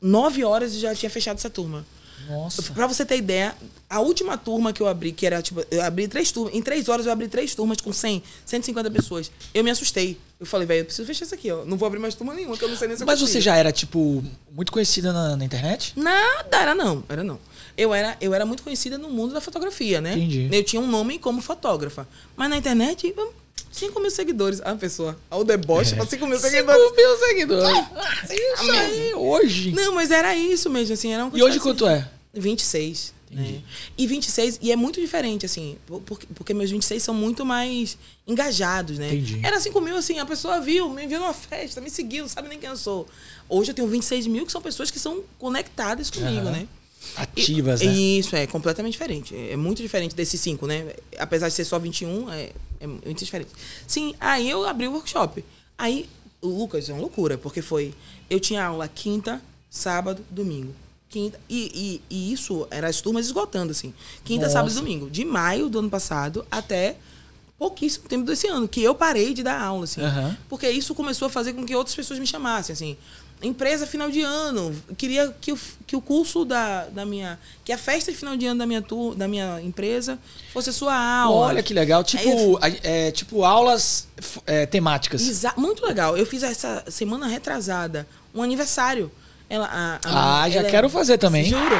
9 horas eu já tinha fechado essa turma. Nossa. Pra você ter ideia, a última turma que eu abri, que era tipo, eu abri três turmas, em três horas eu abri três turmas com 100, 150 pessoas. Eu me assustei. Eu falei, velho, eu preciso fechar isso aqui, ó. Não vou abrir mais turma nenhuma, que eu não sei nem se eu Mas consigo. você já era, tipo, muito conhecida na, na internet? Nada, era não, era não. Eu era, eu era muito conhecida no mundo da fotografia, né? Entendi. Eu tinha um nome como fotógrafa. Mas na internet, eu- 5 mil seguidores. Ah, pessoa, ao deboche, pra 5 mil seguidores. 5 mil seguidores. Ah, Isso aí, hoje. Não, mas era isso mesmo, assim, era E hoje quanto é? 26. Né? E 26, e é muito diferente, assim, por- porque, porque meus 26 são muito mais engajados, né? Entendi. Era 5 mil, assim, a pessoa viu, me viu numa festa, me seguiu, não sabe nem quem eu sou. Hoje eu tenho 26 mil, que são pessoas que são conectadas comigo, Aham. né? Ativas, E- né? Isso, é completamente diferente. É muito diferente desses cinco, né? Apesar de ser só 21, é, é muito diferente. Sim, aí eu abri o workshop. Aí, o Lucas, é uma loucura, porque foi. Eu tinha aula quinta, sábado, domingo. Quinta. E, e, e isso era as turmas esgotando, assim. Quinta, Nossa. sábado e domingo. De maio do ano passado até pouquíssimo tempo desse ano, que eu parei de dar aula, assim. Aham. Porque isso começou a fazer com que outras pessoas me chamassem, assim. Empresa final de ano, queria que o, que o curso da, da minha. que a festa de final de ano da minha, tur, da minha empresa fosse a sua aula. Olha que legal. Tipo, a- é, tipo aulas é, temáticas. Muito legal. Eu fiz essa semana retrasada um aniversário. Ela, a, a Ah, minha- já ela é- quero fazer também. Juro.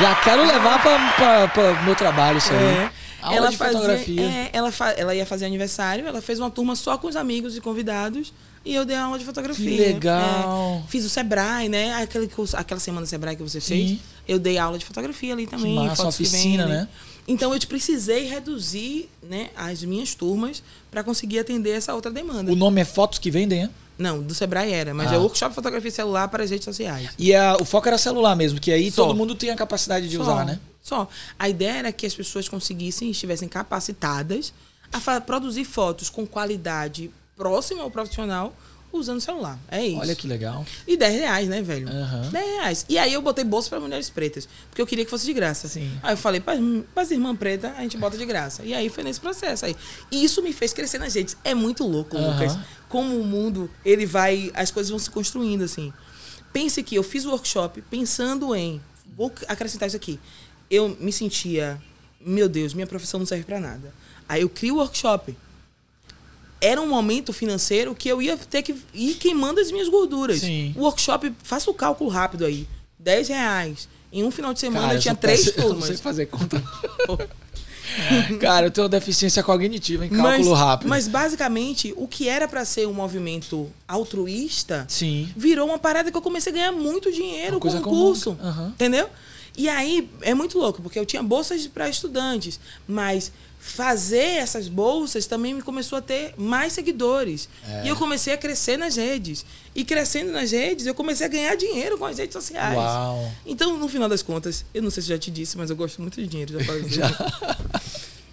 Já quero levar pra meu trabalho isso aí. É. Aula ela de fazia- fotografia. é, ela, fa- ela ia fazer aniversário, ela fez uma turma só com os amigos e convidados. E eu dei aula de fotografia. Que legal. É, fiz o Sebrae, né? Aquele curso, aquela semana Sebrae que você fez. Sim. Eu dei aula de fotografia ali também. massa, que oficina, vendem. né? Então eu precisei reduzir né, as minhas turmas para conseguir atender essa outra demanda. O nome é Fotos que Vendem, né? Não, do Sebrae era, mas Ah. é workshop fotografia celular para as redes sociais. E a- o foco era celular mesmo, que aí Só. todo mundo tem a capacidade de Só, usar, né? Só. A ideia era que as pessoas conseguissem, estivessem capacitadas a produzir fotos com qualidade próxima ao profissional, usando celular. É isso. Olha que legal. E 10 reais, né, velho? Aham. 10 reais. E aí eu botei bolsa para mulheres pretas, porque eu queria que fosse de graça. Sim. Aí eu falei, para as irmãs pretas, a gente bota de graça. E aí foi nesse processo aí. E isso me fez crescer nas redes. É muito louco, Aham. Lucas. Como o mundo, ele vai, as coisas vão se construindo assim. Pense que eu fiz o workshop pensando em, vou acrescentar isso aqui. Eu me sentia, meu Deus, minha profissão não serve para nada. Aí eu crio o workshop era um momento financeiro que eu ia ter que ir queimando as minhas gorduras. Sim. O workshop, faça o cálculo rápido aí. 10 reais. Em um final de semana Cara, eu tinha três péssimo, Eu não sei turmas. fazer conta. Cara, eu tenho deficiência cognitiva em cálculo Mas, rápido. mas basicamente, o que era pra ser um movimento altruísta Sim. virou uma parada que eu comecei a ganhar muito dinheiro Uma com o curso. Aham. Entendeu? E aí é muito louco, porque eu tinha bolsas para estudantes, mas fazer essas bolsas também me começou a ter mais seguidores. É. E eu comecei a crescer nas redes. E crescendo nas redes, eu comecei a ganhar dinheiro com as redes sociais. Uau. Então, no final das contas, eu não sei se já te disse, mas eu gosto muito de dinheiro, já falei. Já.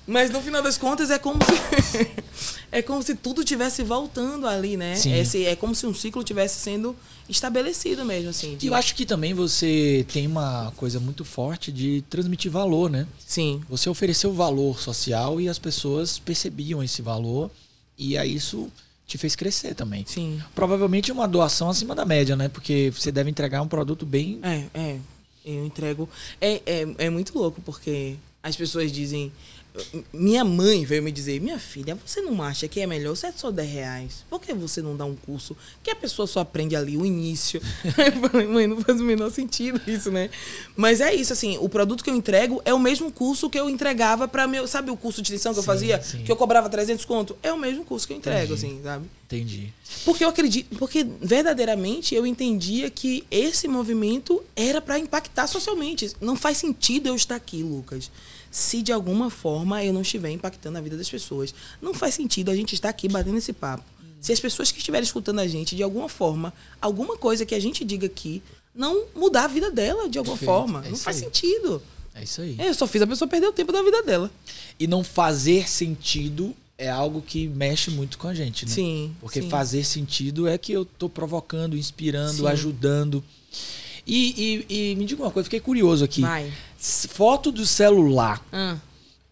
Mas no final das contas é como se é como se tudo tivesse voltando ali, né? Sim. Esse, é como se um ciclo tivesse sendo estabelecido mesmo, assim. E de- eu acho que também você tem uma coisa muito forte de transmitir valor, né? Sim. Você ofereceu valor social e as pessoas percebiam esse valor e aí isso te fez crescer também. Sim. Provavelmente uma doação acima da média, né? Porque você deve entregar um produto bem. É, é. Eu entrego. É, é, é muito louco, porque as pessoas dizem. Minha mãe veio me dizer, minha filha, você não acha que é melhor? Você é só 10 reais. Por que você não dá um curso que a pessoa só aprende ali o início? Eu falei, mãe, não faz o menor sentido isso, né? Mas é isso, assim, o produto que eu entrego é o mesmo curso que eu entregava para meu. Sabe o curso de lição que eu Sim, fazia? sim. Que eu cobrava 300 conto? É o mesmo curso que eu entrego, Entendi. assim, sabe? Entendi. Porque eu acredito, porque verdadeiramente eu entendia que esse movimento era para impactar socialmente. Não faz sentido eu estar aqui, Lucas, se de alguma forma eu não estiver impactando a vida das pessoas. Não faz sentido a gente estar aqui batendo esse papo. Se as pessoas que estiverem escutando a gente, de alguma forma, alguma coisa que a gente diga aqui, não mudar a vida dela de alguma Perfeito, forma. é não faz aí. sentido. É isso aí. Eu só fiz a pessoa perder o tempo da vida dela. E não fazer sentido é algo que mexe muito com a gente, né? Sim. Porque sim. fazer sentido é que eu tô provocando, inspirando, Sim. ajudando. E, e- e me diga uma coisa, fiquei curioso aqui. Vai. Foto do celular, Ah.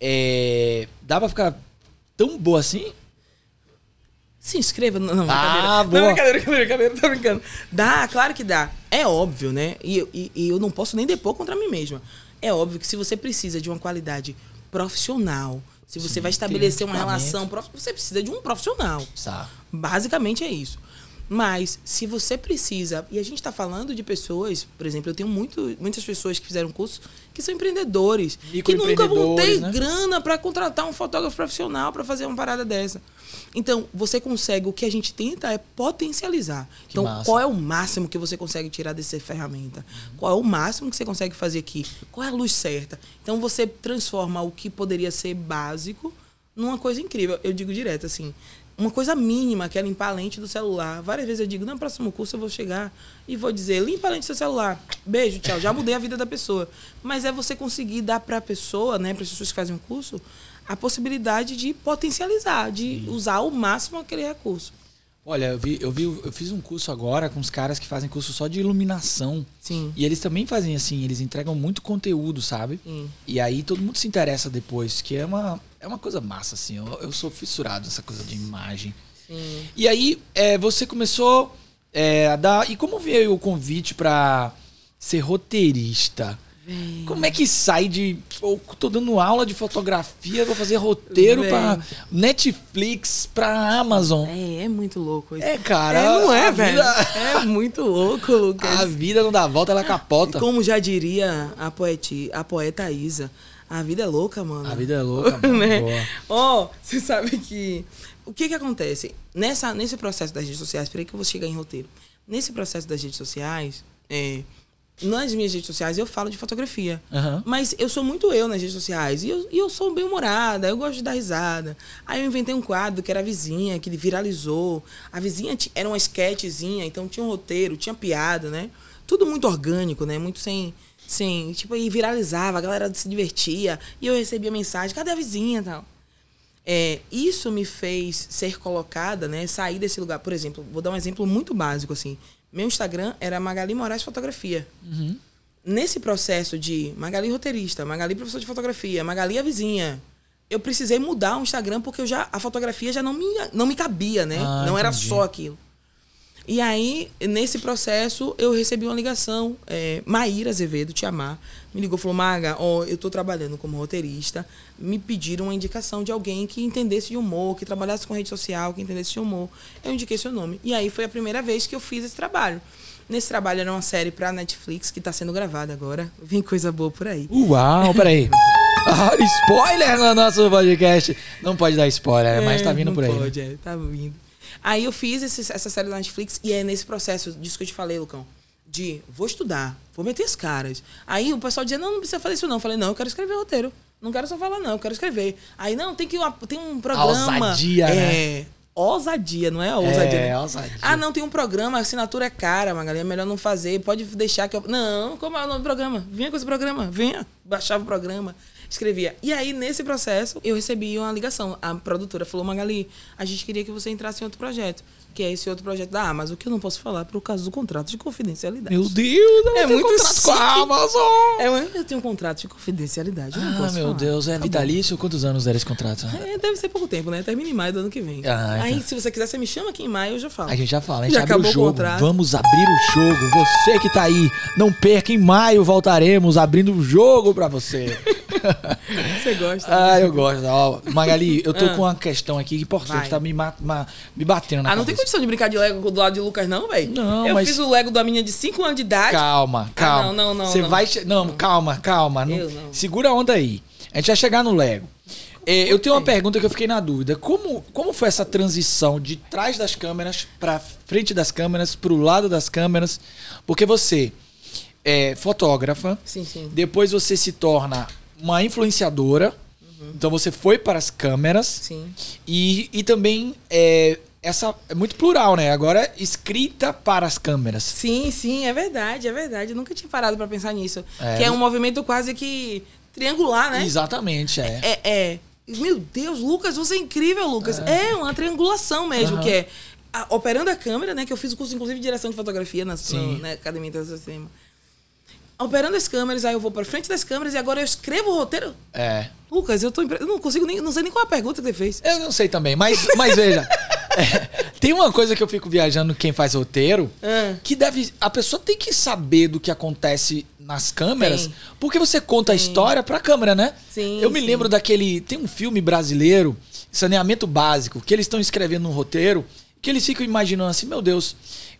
é, dá pra ficar tão boa assim? Se inscreva. Não, não, Ah, brincadeira. boa. Não, brincadeira, brincadeira, brincadeira, tô brincando. Dá, claro que dá. É óbvio, né? E, eu- e- e eu não posso nem depor contra mim mesma. É óbvio que se você precisa de uma qualidade profissional, se você Sim, vai estabelecer uma relação, você precisa de um profissional. Tá. Basicamente é isso. Mas se você precisa, e a gente está falando de pessoas, por exemplo, eu tenho muito, muitas pessoas que fizeram curso que são empreendedores, que nunca vão ter né? grana para contratar um fotógrafo profissional para fazer uma parada dessa. Então, você consegue, o que a gente tenta é potencializar. Que então, massa. qual é o máximo que você consegue tirar dessa ferramenta? Qual é o máximo que você consegue fazer aqui? Qual é a luz certa? Então, você transforma o que poderia ser básico numa coisa incrível. Eu digo direto, assim, uma coisa mínima, que é limpar a lente do celular. Várias vezes eu digo, no próximo curso eu vou chegar e vou dizer, limpa a lente do seu celular. Beijo, tchau. Já mudei a vida da pessoa. Mas é você conseguir dar para a pessoa, né, para as pessoas que fazem o curso, a possibilidade de potencializar, de usar ao máximo aquele recurso. Olha, eu vi, eu vi, eu fiz um curso agora com os caras que fazem curso só de iluminação. Sim. E eles também fazem assim, eles entregam muito conteúdo, sabe? Sim. E aí todo mundo se interessa depois, que é uma, é uma coisa massa, assim. Eu, eu sou fissurado nessa coisa de imagem. Sim. E aí é, você começou é, a dar. E como veio o convite pra ser roteirista? Véi. Como é que sai de. Pô, tô dando aula de fotografia, vou fazer roteiro Véi. pra Netflix, pra Amazon. É, é muito louco isso. É, cara. É, não é, velho? vida- É muito louco, Lucas. A vida não dá volta, ela capota. Como já diria a, poeti, a poeta Isa, a vida é louca, mano. A vida é louca, mano. né? Ó, você sabe que. O que que acontece? Nessa, nesse processo das redes sociais, peraí que eu vou chegar em roteiro. Nesse processo das redes sociais, é, nas minhas redes sociais eu falo de fotografia. Aham. Mas eu sou muito eu nas redes sociais. E eu, e eu sou bem humorada, eu gosto de dar risada. Aí eu inventei um quadro que era a vizinha, que viralizou. A vizinha era uma sketchzinha, então tinha um roteiro, tinha piada, né? Tudo muito orgânico, né? Muito sem. Sem tipo, aí viralizava, a galera se divertia. E eu recebia mensagem: cadê a vizinha e tal? É, isso me fez ser colocada, né? Sair desse lugar. Por exemplo, vou dar um exemplo muito básico, assim. Meu Instagram era Magali Moraes Fotografia. Uhum. Nesse processo de Magali roteirista, Magali professor de fotografia, Magali a vizinha, eu precisei mudar o Instagram porque eu já, a fotografia já não me, não me cabia, né? Ah, não era entendi. só aquilo. E aí, nesse processo, eu recebi uma ligação. É, Maíra Azevedo, te amar, me ligou e falou: Maga, ó, eu tô trabalhando como roteirista. Me pediram uma indicação de alguém que entendesse de humor, que trabalhasse com rede social, que entendesse de humor. Eu indiquei seu nome. E aí foi a primeira vez que eu fiz esse trabalho. Nesse trabalho era uma série pra Netflix que tá sendo gravada agora. Vem coisa boa por aí. Uau, peraí. Ah, spoiler no nosso podcast. Não pode dar spoiler, mas tá É, vindo por aí. né? Pode, é, tá vindo. Aí eu fiz esse- essa série da Netflix e é nesse processo disso que eu te falei, Lucão. De vou estudar, vou meter as caras. Aí o pessoal dizia, não, não precisa fazer isso não. Eu falei, não, eu quero escrever roteiro. Não quero só falar, não, eu quero escrever. Aí, não, tem que tem um programa. ousadia, é, né? Ousadia, não é ousadia. É, né? ousadia. Ah, não, tem um programa, a assinatura é cara, Magali, é melhor não fazer. Pode deixar que eu. Não, como é o nome do programa? Venha com esse programa, venha. Baixava o programa, escrevia. E aí, nesse processo, eu recebi uma ligação. A produtora falou: Magali, a gente queria que você entrasse em outro projeto, que é esse outro projeto da Amazon, que eu não posso falar por causa do contrato de confidencialidade. Meu Deus, ela É tem muito contrato com a. Amazon. É, eu tenho um contrato de confidencialidade. eu não Ah, meu falar. Deus, é Tá bom. vitalício? Quantos anos era esse contrato? É, deve ser pouco tempo, né? Termina em maio do ano que vem. Ah, Aí, então. se você quiser, você me chama aqui em maio, eu já falo. A gente já fala, a gente Já abre o acabou o jogo. contrato. Vamos abrir o jogo. Você que tá aí, não perca. Em maio voltaremos abrindo o jogo pra você. Você gosta? ah, eu gosto. Ó, Magali, eu tô Ah. com uma questão aqui que importante, Vai. tá me, ma- ma- me batendo na Ah, não tem cabeça. condição de brincar de Lego do lado de Lucas, não, velho? Não, Eu mas- fiz o Lego da menina de 5 anos de idade. Calma, calma. Ah, não, não, não, Você não. vai. che- Não, calma, calma. Não- não. Segura a onda aí. A gente vai chegar no Lego. É, eu tenho uma pergunta que eu fiquei na dúvida. Como, como foi essa transição de trás das câmeras pra frente das câmeras, pro lado das câmeras? Porque você é fotógrafa, Sim, sim. depois você se torna uma influenciadora. Então você foi para as câmeras Sim. e, e também é, essa é muito plural, né? Agora escrita para as câmeras. Sim, sim, é verdade, é verdade. Eu nunca tinha parado pra pensar nisso. É. Que é um movimento quase que triangular, né? Exatamente, é. É, é. Meu Deus, Lucas, você é incrível, Lucas. É, uma triangulação mesmo, Aham. que é a- operando a câmera, né? Que eu fiz o curso, inclusive, de direção de fotografia na, no- na Academia Internacional Cinema. Operando as câmeras, aí eu vou pra frente das câmeras e agora eu escrevo o roteiro. É. Lucas, eu tô impre... eu não consigo nem, não sei nem qual é a pergunta que você fez. Eu não sei também, mas, mas veja. é, tem uma coisa que eu fico viajando quem faz roteiro, Ah. que deve. A pessoa tem que saber do que acontece nas câmeras, Tem. porque você conta a história pra câmera, né? Sim, Eu me sim. lembro daquele. Tem um filme brasileiro, Saneamento Básico, que eles estão escrevendo um roteiro, que eles ficam imaginando assim, meu Deus,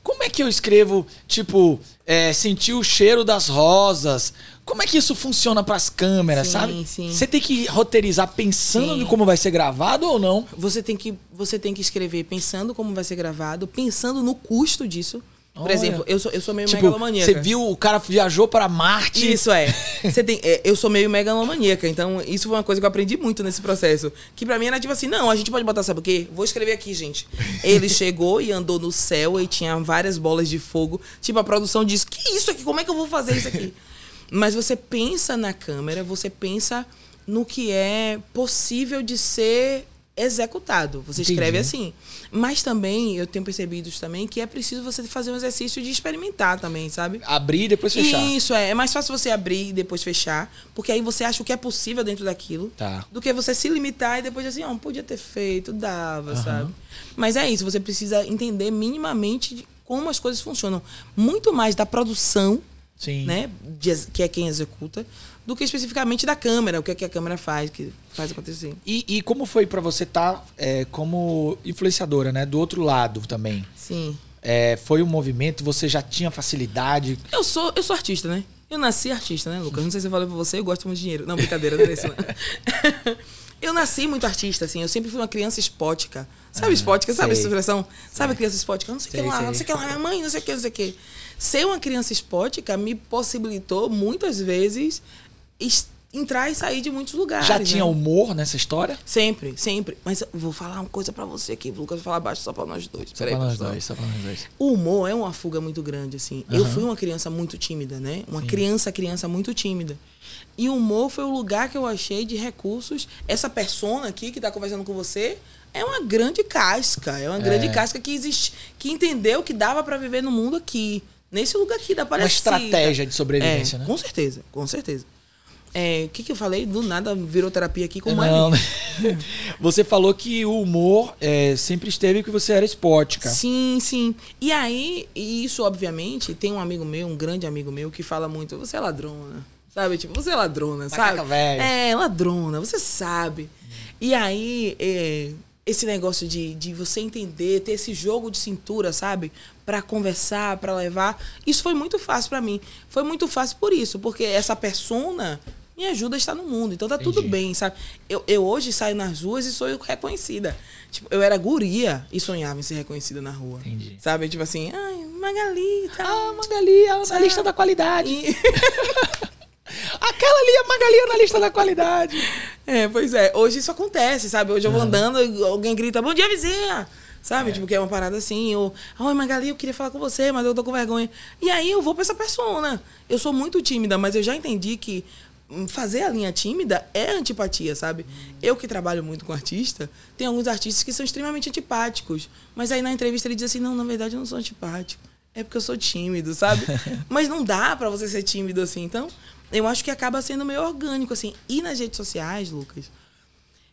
como é que eu escrevo, tipo, é, sentir o cheiro das rosas? Como é que isso funciona pras câmeras, Sim, sabe? sim. Você tem que roteirizar pensando Sim. em como vai ser gravado ou não? Você tem que você tem que escrever pensando como vai ser gravado, pensando no custo disso. Por Olha. exemplo, eu sou, eu sou meio Tipo, megalomaníaca. você viu o cara viajou para Marte. Isso é. Você tem, é, eu sou meio megalomaníaca, então isso foi uma coisa que eu aprendi muito nesse processo. Que pra mim era tipo assim, não, a gente pode botar, sabe o quê? Vou escrever aqui, gente. Ele chegou e andou no céu e tinha várias bolas de fogo. Tipo, a produção disse, que isso aqui? Como é que eu vou fazer isso aqui? Mas você pensa na câmera, você pensa no que é possível de ser executado. Você escreve Entendi. assim. Mas também, eu tenho percebido também, que é preciso você fazer um exercício de experimentar também, sabe? Abrir e depois fechar. Isso, é. É mais fácil você abrir e depois fechar, porque aí você acha o que é possível dentro daquilo, Tá. do que você se limitar e depois dizer assim, ó, podia ter feito, dava, sabe? Mas é isso, você precisa entender minimamente como as coisas funcionam. Muito mais da produção, Sim. né, de que é quem executa, do que especificamente da câmera, o que, é que a câmera faz, que faz acontecer. E, e como foi pra você estar como influenciadora, né? Do outro lado também. Sim. É, foi um movimento, você já tinha facilidade. Eu sou, eu sou artista, né? Eu nasci artista, né, Lucas? Não sei se eu falei pra você, eu gosto muito de dinheiro. Não, brincadeira, não é isso, não. Eu nasci muito artista, assim. Eu sempre fui uma criança espótica. Sabe espótica? Sabe sei. essa expressão? Sabe criança espótica? Não sei o que Sei, lá, sei. não sei o que lá, minha mãe, não sei o que, não sei o que. Ser uma criança espótica me possibilitou, muitas vezes, es- entrar e sair de muitos lugares. Já tinha né? humor nessa história? Sempre, sempre. Mas eu vou falar uma coisa pra você aqui, Lucas, vou falar baixo só pra nós dois. Só Peraí, pra nós dois, só pra nós dois. O humor é uma fuga muito grande, assim. Eu Aham. fui uma criança muito tímida, né? Uma criança, criança muito tímida. E o humor foi o lugar que eu achei de recursos. Essa persona aqui que tá conversando com você é uma grande casca. É uma grande casca que existe, que entendeu que dava pra viver no mundo aqui. Nesse lugar aqui da Uma Aparecida. estratégia de sobrevivência, é, né? Com certeza, com certeza. É, O que, que eu falei? Do nada virou terapia aqui com Não. Você falou que o humor é, sempre esteve que você era esporte, cara. Sim, sim. E aí, e isso, obviamente, tem um amigo meu, um grande amigo meu, que fala muito, você é ladrona. Sabe? Tipo, você é ladrona, Macaca sabe? velha. É, ladrona, você sabe. E aí, é, esse negócio de, de você entender, ter esse jogo de cintura, sabe? Pra conversar, pra levar. Isso foi muito fácil pra mim. Foi muito fácil por isso, porque essa persona me ajuda a estar no mundo. Então tá tudo Entendi. bem, sabe? Eu, eu hoje saio nas ruas e sou reconhecida. Tipo, eu era guria e sonhava em ser reconhecida na rua. Entendi. Sabe? Tipo assim, ai, Magali tal. Ah, Magali, a Sabe? analista da qualidade. E- Aquela ali, a Magali, a analista da qualidade. É, pois é. Hoje isso acontece, sabe? Hoje eu vou andando e alguém grita, bom dia, vizinha! Sabe? Tipo, que é uma parada assim. Ou, oi, Magali, eu queria falar com você, mas eu tô com vergonha. E aí eu vou pra essa persona. Eu sou muito tímida, mas eu já entendi que hum, fazer a linha tímida é antipatia, sabe? Eu que trabalho muito com artista, tem alguns artistas que são extremamente antipáticos. Mas aí na entrevista ele diz assim, não, na verdade eu não sou antipático. É porque eu sou tímido, sabe? mas não dá pra você ser tímido assim. Então, eu acho que acaba sendo meio orgânico, assim. E nas redes sociais, Lucas,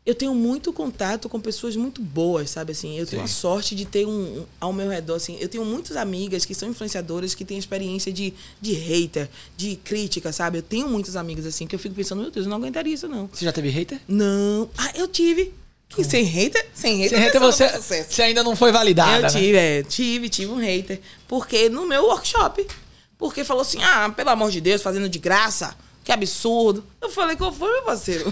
eu tenho muito contato com pessoas muito boas, sabe assim? Eu tenho a sorte de ter um, um- ao meu redor, assim, eu tenho muitas amigas que são influenciadoras, que têm experiência de, de hater, de crítica, sabe? Eu tenho muitas amigas assim que eu fico pensando, meu Deus, eu não aguentaria isso não. Você já teve hater? Não. Ah, eu tive. Que sem hater, sem hater, Sem hater você, você ainda não foi validada, Eu né? tive, é, tive, tive um hater. Porque no meu workshop. Porque falou assim: ah, pelo amor de Deus, fazendo de graça. Que absurdo. Eu falei, qual foi, meu parceiro?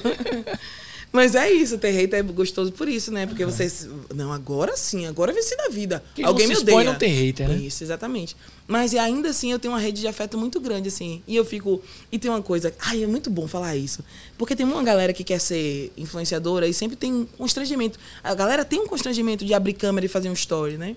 Mas é isso, ter hater é gostoso por isso, né? Porque você. Não, agora sim, agora eu venci da vida. Quem Alguém não me odeia. não tem hater, né? Isso, exatamente. Mas ainda assim eu tenho uma rede de afeto muito grande, assim. E eu fico. E tem uma coisa. Ai, é muito bom falar isso. Porque tem uma galera que quer ser influenciadora e sempre tem um constrangimento. A galera tem um constrangimento de abrir câmera e fazer um story, né?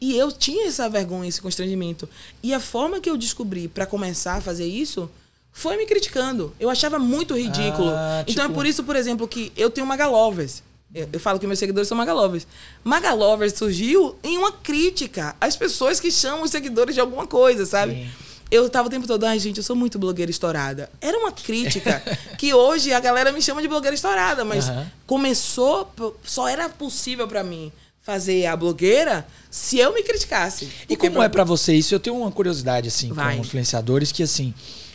E eu tinha essa vergonha, esse constrangimento. E a forma que eu descobri pra começar a fazer isso foi me criticando. Eu achava muito ridículo. Ah, então é por isso, por exemplo, que eu tenho Magalovers. Eu, eu falo que meus seguidores são Magalovers. Magalovers surgiu em uma crítica às pessoas que chamam os seguidores de alguma coisa, sabe? Sim. Eu tava o tempo todo, ai, gente, eu sou muito blogueira estourada. Era uma crítica que hoje a galera me chama de blogueira estourada, mas Aham. começou, só era possível pra mim fazer a blogueira se eu me criticasse. E como é pra você isso? Eu tenho uma curiosidade, assim, Vai. com influenciadores, que assim,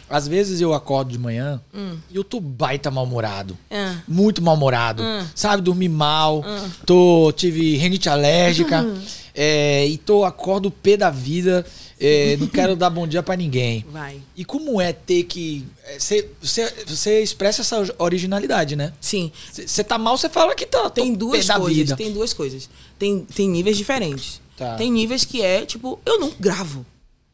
às vezes eu acordo de manhã Hum. e eu tô baita mal-humorado. Ah. Muito mal-humorado. Hum. Sabe, dormi mal, tô, tive renite alérgica, Hum. É, e tô, acordo pé da vida, é, não quero dar bom dia pra ninguém. Vai. E como é ter que. é, Você, você, você expressa essa originalidade, né? Sim. Você tá mal, você fala que tá. Tem duas coisas. Tem duas coisas. Tem, tem níveis diferentes. Tá. Tem níveis que é, tipo, eu não gravo.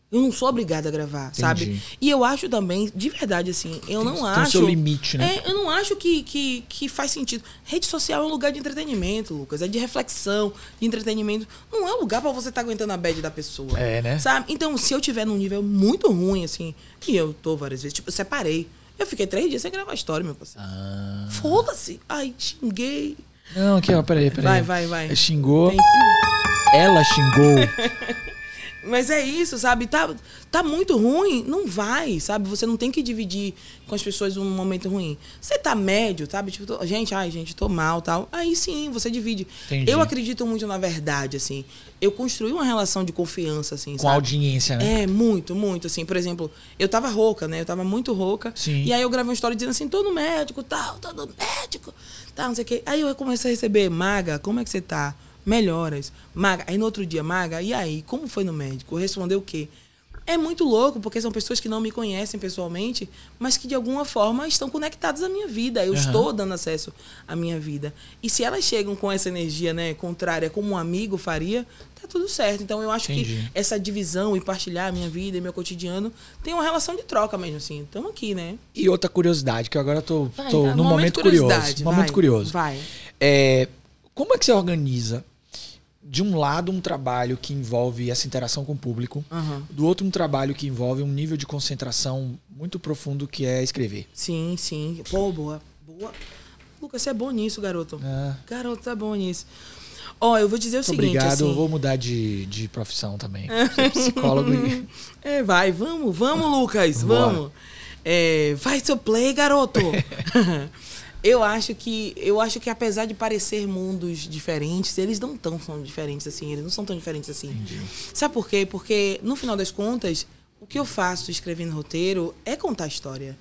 Eu não sou obrigada a gravar, sabe? E eu acho também, de verdade, assim, eu não tem acho. seu limite, né? É, eu não acho que, que, que faz sentido. Rede social é um lugar de entretenimento, Lucas. É de reflexão, de entretenimento. Não é um lugar pra você estar aguentando a bad da pessoa. É, né? Sabe? Então, se eu tiver num nível muito ruim, assim, e eu tô várias vezes, tipo, eu separei. Eu fiquei três dias sem gravar história, meu parceiro. Ah. Foda-se. Ai, xinguei. Não, aqui, ó, peraí, peraí. Vai, vai, vai. Xingou. Tem- Ela xingou. Mas é isso, sabe? Tá, tá muito ruim, não vai, sabe? Você não tem que dividir com as pessoas um momento ruim. Você tá médio, sabe? Tipo, gente, ai, gente, tô mal tal. Aí sim, você divide. Entendi. Eu acredito muito na verdade, assim. Eu construí uma relação de confiança, assim, com sabe? audiência, né? É, muito, muito, assim. Por exemplo, eu tava rouca, né? Eu tava muito rouca. Sim. E aí eu gravei uma história dizendo assim, tô no médico, tal, tô no médico, tal, não sei o quê. Aí eu comecei a receber, Maga, como é que você tá? Melhoras. Maga, aí no outro dia, Maga, e aí, como foi no médico? Respondeu o quê? É muito louco, porque são pessoas que não me conhecem pessoalmente, mas que de alguma forma estão conectadas à minha vida. Eu Aham. estou dando acesso à minha vida. E se elas chegam com essa energia, né, contrária, como um amigo faria, tá tudo certo. Então eu acho Entendi. que essa divisão e partilhar a minha vida e meu cotidiano tem uma relação de troca mesmo, assim. Estamos aqui, né? E outra curiosidade, que agora eu tô, Vai, tô tá, num momento curioso. curiosidade, Momento vai, curioso. Vai. É, como é que você organiza, de um lado, um trabalho que envolve essa interação com o público, Aham. do outro, um trabalho que envolve um nível de concentração muito profundo que é escrever? Sim, sim. Pô, boa. Boa. Lucas, você é bom nisso, garoto. Ah, Garoto, tá bom nisso. Ó, eu vou dizer o muito seguinte, obrigado, assim. eu vou mudar de, de profissão também. Ser psicólogo e... É, vai, vamos, vamos, Lucas, vamos. É, vai seu play, garoto. eu acho que eu acho que apesar de parecer mundos diferentes, eles não tão são diferentes assim, eles não são tão diferentes assim. Entendi. Sabe por quê? Porque no final das contas, o que eu faço escrevendo roteiro é contar história.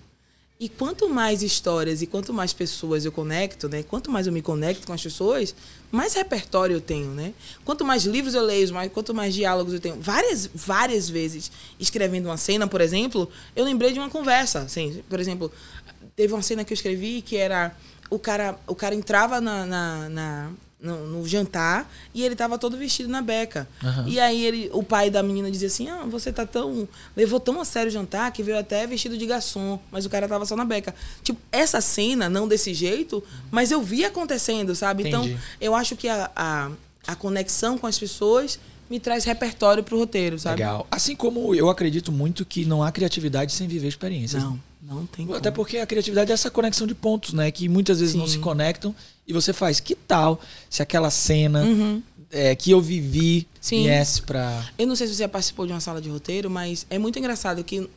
E quanto mais histórias e quanto mais pessoas eu conecto, né? Quanto mais eu me conecto com as pessoas, mais repertório eu tenho, né? Quanto mais livros eu leio, mais, quanto mais diálogos eu tenho. Várias, várias vezes, escrevendo uma cena, por exemplo, eu lembrei de uma conversa. Assim, por exemplo, teve uma cena que eu escrevi que era o cara, o cara entrava na, na, na- no, no jantar e ele tava todo vestido na beca. Aham. E aí ele, o pai da menina dizia assim: "Ah, você tá tão levou tão a sério o jantar que veio até vestido de garçom, mas o cara tava só na beca". Tipo, essa cena não desse jeito, mas eu vi acontecendo, sabe? Entendi. Então, eu acho que a, a, a conexão com as pessoas me traz repertório pro roteiro, sabe? Legal. Assim como eu acredito muito que não há criatividade sem viver experiências. Não, não tem como. Até porque a criatividade é essa conexão de pontos, né? Que muitas vezes não Sim. se conectam e você faz. Que tal se aquela cena Uhum. é, que eu vivi Sim. viesse pra. Eu não sei se você participou de uma sala de roteiro, mas é muito engraçado que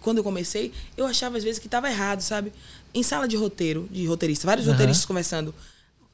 quando eu comecei, eu achava às vezes que estava errado, sabe? Em sala de roteiro, de roteirista, vários Aham. roteiristas conversando.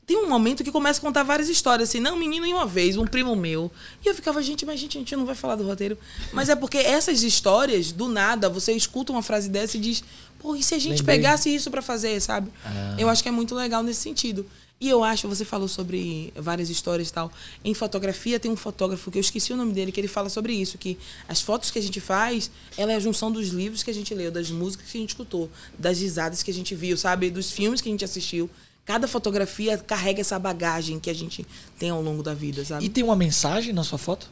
Tem um momento que começa a contar várias histórias, assim, não, menino, em uma vez, um primo meu. E eu ficava, gente, mas gente, a gente não vai falar do roteiro. Mas é porque essas histórias, do nada, você escuta uma frase dessa e diz, pô, e se a gente Lembrei. pegasse isso pra fazer, sabe? Ah. Eu acho que é muito legal nesse sentido. E eu acho, você falou sobre várias histórias e tal. Em fotografia tem um fotógrafo que eu esqueci o nome dele, que ele fala sobre isso, que as fotos que a gente faz, ela é a junção dos livros que a gente leu, das músicas que a gente escutou, das risadas que a gente viu, sabe? Dos filmes que a gente assistiu. Cada fotografia carrega essa bagagem que a gente tem ao longo da vida, sabe? E tem uma mensagem na sua foto?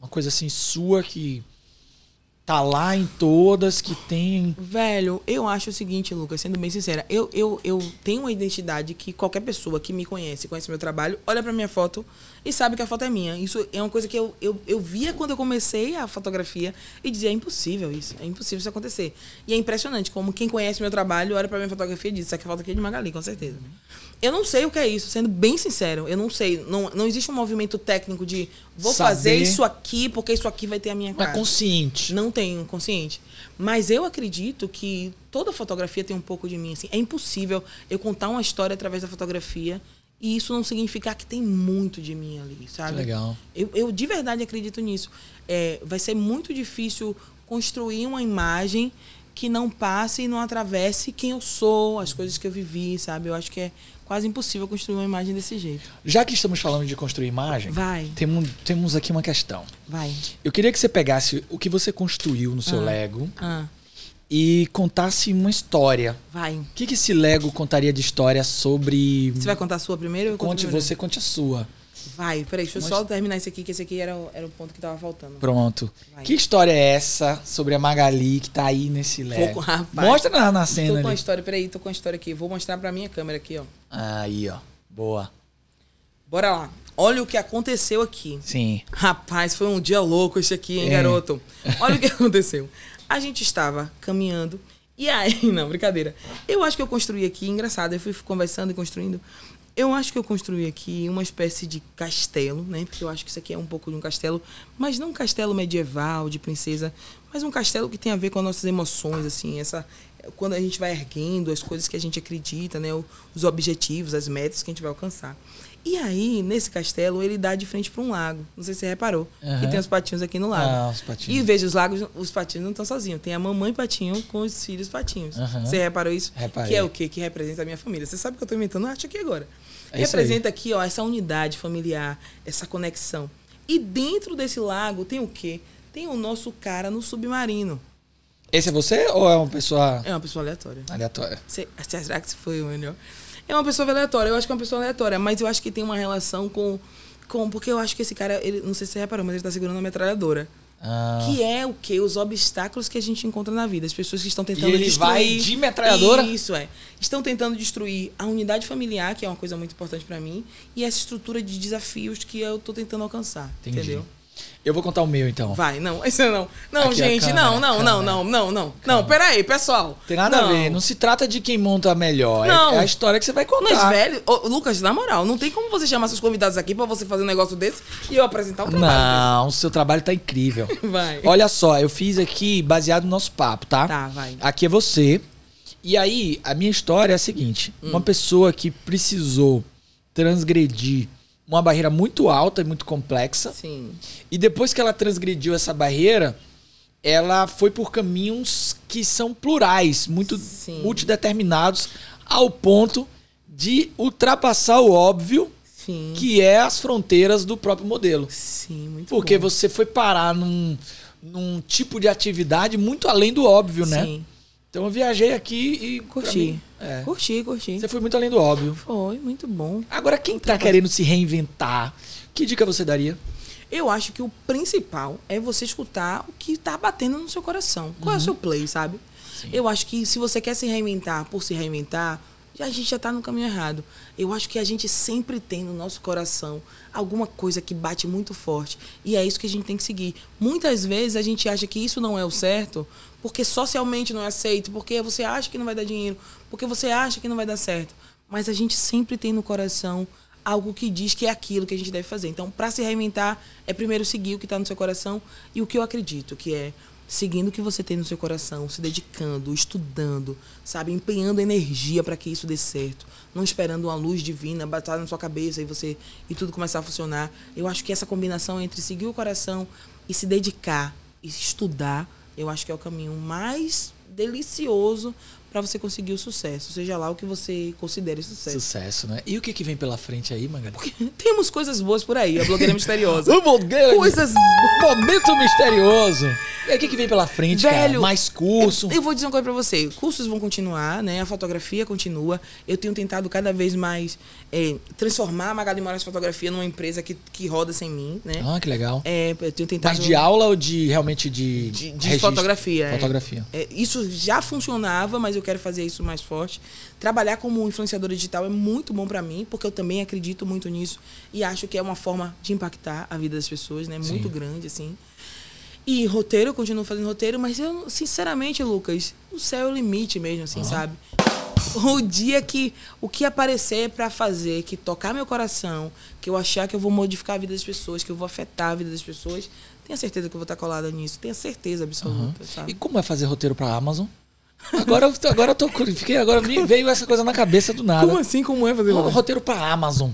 Uma coisa assim sua que tá lá em todas, que tem. Velho, eu acho o seguinte, Lucas, sendo bem sincera, eu, eu, eu tenho uma identidade que qualquer pessoa que me conhece, conhece meu trabalho, olha pra minha foto e sabe que a foto é minha. Isso é uma coisa que eu, eu, eu via quando eu comecei a fotografia e dizia, é impossível isso, é impossível isso acontecer. E é impressionante como quem conhece meu trabalho olha pra minha fotografia e diz, essa aqui é a foto aqui é de Magali, com certeza. Eu não sei o que é isso, sendo bem sincero, eu não sei. Não, não existe um movimento técnico de vou fazer Saber. isso aqui porque isso aqui vai ter a minha Não cara. é consciente. Não tenho consciente. Mas eu acredito que toda fotografia tem um pouco de mim. Assim. É impossível eu contar uma história através da fotografia e isso não significar que tem muito de mim ali, sabe? Legal. Eu, eu de verdade acredito nisso. É, vai ser muito difícil construir uma imagem que não passe e não atravesse quem eu sou, as coisas que eu vivi, sabe? Eu acho que é quase impossível construir uma imagem desse jeito. Já que estamos falando de construir imagem, Vai, temos, temos aqui uma questão. vai. Eu queria que você pegasse o que você construiu no seu Ah. Lego Ah, e contasse uma história. vai. O que, que esse Lego contaria de história sobre. Você vai contar a sua primeiro ou eu Conte primeiro? você, conte a sua. Vai, peraí, deixa eu só terminar esse aqui, que esse aqui era, o- era o ponto que tava faltando. Pronto. Vai. Que história é essa sobre a Magali que tá aí nesse? Pouco, rapaz. Mostra na, na Tô cena com a ali. história, peraí, tô com a história aqui. Vou mostrar pra minha câmera aqui, ó. Aí, ó. Boa. Bora lá. Olha o que aconteceu aqui. Sim. Rapaz, foi um dia louco esse aqui, hein, É. garoto? Olha o que aconteceu. A gente estava caminhando. E aí, não, brincadeira. Eu acho que eu construí aqui, engraçado, eu fui conversando e construindo. Eu acho que eu construí aqui uma espécie de castelo, né? Porque eu acho que isso aqui é um pouco de um castelo, mas não um castelo medieval, de princesa, mas um castelo que tem a ver com as nossas emoções, assim, essa quando a gente vai erguendo as coisas que a gente acredita, né, os objetivos, as metas que a gente vai alcançar. E aí, nesse castelo, ele dá de frente para um lago. Não sei se você reparou. Que tem os patinhos aqui no lago. Ah, os E patinhos. veja, os lagos, os patinhos não estão sozinhos. Tem a mamãe patinho com os filhos patinhos. Aham. Você reparou isso? Reparei. Que é o quê? Que representa a minha família. Você sabe que eu estou inventando arte aqui agora. É aí. representa aqui, ó, essa unidade familiar, essa conexão. E dentro desse lago tem o quê? tem o nosso cara no submarino. Esse é você ou é uma pessoa É uma pessoa aleatória. aleatória? Cê- Será que foi o melhor? É uma pessoa aleatória, eu acho que é uma pessoa aleatória, mas eu acho que tem uma relação com. com porque eu acho que esse cara, ele, não sei se você reparou, mas ele tá segurando uma metralhadora. Ah, Que é o quê? Os obstáculos que a gente encontra na vida. As pessoas que estão tentando ele destruir. vai de metralhadora? Isso, é. Estão tentando destruir a unidade familiar, que é uma coisa muito importante pra mim, e essa estrutura de desafios que eu tô tentando alcançar. entendi. Entendeu? Eu vou contar o meu então. Vai, não, isso não. Não, Aqui, gente, câmera, não, não, não, não, não, não. Não, peraí, pessoal. Tem nada a ver. Não se trata de quem monta melhor. é- Não. É, a história que você vai contar. Mas, velho, ô, Lucas, na moral, não tem como você chamar seus convidados aqui pra você fazer um negócio desse e eu apresentar o trabalho Não, o seu trabalho tá incrível. Vai. Olha só, eu fiz aqui baseado no nosso papo, tá? Tá, vai. Aqui é você. E aí, a minha história é a seguinte: Hum. uma pessoa que precisou transgredir uma barreira muito alta e muito complexa, Sim. e depois que ela transgrediu essa barreira, ela foi por caminhos que são plurais, muito Sim. multideterminados, ao ponto de ultrapassar o óbvio, Sim. que é as fronteiras do próprio modelo. Sim, muito Porque bom. você foi parar num, num tipo de atividade muito além do óbvio, né? Sim. Então eu viajei aqui e Curti. mim, é, Curti, curti. você foi muito além do óbvio. Foi, muito bom. Agora, quem tá querendo se reinventar, que dica você daria? Eu acho que o principal é você escutar o que tá batendo no seu coração. Qual é o seu play, sabe? Eu acho que se você quer se reinventar por se reinventar, a gente já tá no caminho errado. Eu acho que a gente sempre tem no nosso coração alguma coisa que bate muito forte. E é isso que a gente tem que seguir. Muitas vezes a gente acha que isso não é o certo porque socialmente não é aceito, porque você acha que não vai dar dinheiro, porque você acha que não vai dar certo. Mas a gente sempre tem no coração algo que diz que é aquilo que a gente deve fazer. Então, para se reinventar, é primeiro seguir o que está no seu coração e o que eu acredito, que é seguindo o que você tem no seu coração, se dedicando, estudando, sabe, empenhando energia para que isso dê certo, não esperando uma luz divina bater na sua cabeça e você e tudo começar a funcionar. Eu acho que essa combinação entre seguir o coração e se dedicar e estudar, eu acho que é o caminho mais delicioso para você conseguir o sucesso, seja lá o que você considere sucesso. Sucesso, né? E o que, que vem pela frente aí, Magali? Temos coisas boas por aí, a blogueira misteriosa. O blogueiro- Coisas Momento misterioso. E o que, que vem pela frente, cara? Velho, Mais curso. Eu vou dizer uma coisa pra você. Cursos vão continuar, né? A fotografia continua. Eu tenho tentado cada vez mais é, transformar a Magali Moraes Fotografia numa empresa que, que roda sem mim, né? Ah, que legal. É, eu tenho tentado... Mas de aula ou de realmente de. de, de fotografia. é. Fotografia. É, isso já funcionava, mas eu quero fazer isso mais forte. Trabalhar como influenciadora digital é muito bom pra mim, porque eu também acredito muito nisso e acho que é uma forma de impactar a vida das pessoas, né? Muito Sim. grande, assim. E roteiro, eu continuo fazendo roteiro, mas eu, sinceramente, Lucas, o céu é o limite mesmo, assim, sabe? O dia que o que aparecer pra fazer, que tocar meu coração, que eu achar que eu vou modificar a vida das pessoas, que eu vou afetar a vida das pessoas, tenha certeza que eu vou estar colada nisso. Tenha certeza absoluta, sabe? E como é fazer roteiro pra Amazon? Agora, eu- agora eu tô. Fiquei, agora me veio essa coisa na cabeça do nada. Como assim? Como é fazer Ro- roteiro? Pra Amazon.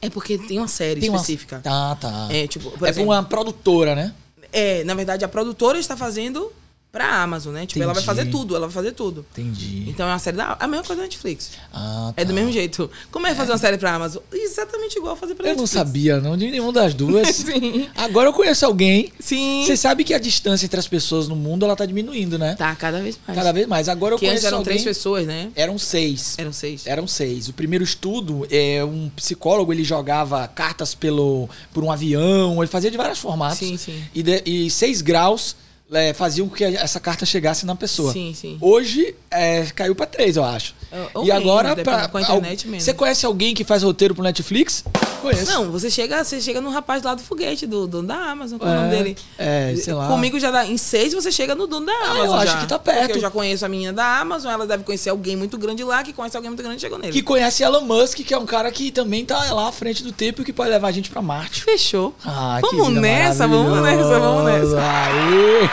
É porque tem uma série Tem uma- específica. Tá, tá. É, tipo, por é exemplo, uma produtora, né? é, na verdade, a produtora está fazendo pra Amazon, né? Tipo, ela vai Entendi. fazer tudo, ela vai fazer tudo. Entendi. Então é uma série da. A mesma coisa da Netflix. Ah, É do tá. mesmo jeito. Como é fazer uma série pra Amazon? Exatamente igual fazer pra Eu não Netflix. sabia, não, de nenhuma das duas. Sim. Agora eu conheço alguém. Sim. Você sabe que a distância entre as pessoas no mundo ela tá diminuindo, né? Tá, cada vez mais. Cada vez mais. Agora eu que antes conheço eram alguém... três pessoas, né? Eram seis. Eram seis. Eram seis. O primeiro estudo, é um psicólogo, ele jogava cartas pelo, por um avião, ele fazia de vários formatos. Sim, sim. E, de- e seis graus é, faziam com que essa carta chegasse na pessoa. Sim, sim. Hoje é, caiu pra três, eu acho. Ou e menos, agora, pra, com a internet menos. você conhece alguém que faz roteiro pro Netflix? Conheço. Não, você chega, você chega no rapaz lá do foguete, do dono da Amazon, qual é o É, nome dele? é, sei lá. Comigo já dá. Em seis você chega no dono da Amazon. eu acho já. que tá perto. Porque eu já conheço a menina da Amazon, ela deve conhecer alguém muito grande lá, que conhece alguém muito grande e chegou nele. Que conhece Elon Musk, que é um cara que também tá lá à frente do tempo e que pode levar a gente pra Marte. Fechou. Ah, vamos nessa, vamos nessa, vamos nessa. Aê!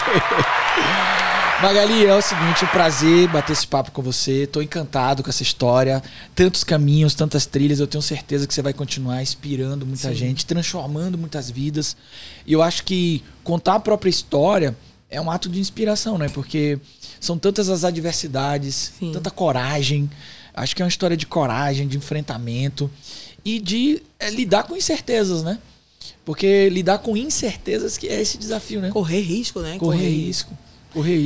Magali, é o seguinte, um prazer bater esse papo com você. Tô encantado com essa história. Tantos caminhos, tantas trilhas. Eu tenho certeza que você vai continuar inspirando muita Sim. gente, transformando muitas vidas. E eu acho que contar a própria história é um ato de inspiração, né? Porque são tantas as adversidades, Sim. tanta coragem. Acho que é uma história de coragem, de enfrentamento e de é, lidar com incertezas, né? Porque lidar com incertezas que é esse desafio, né? Correr risco, né? Correr, risco. Correr risco.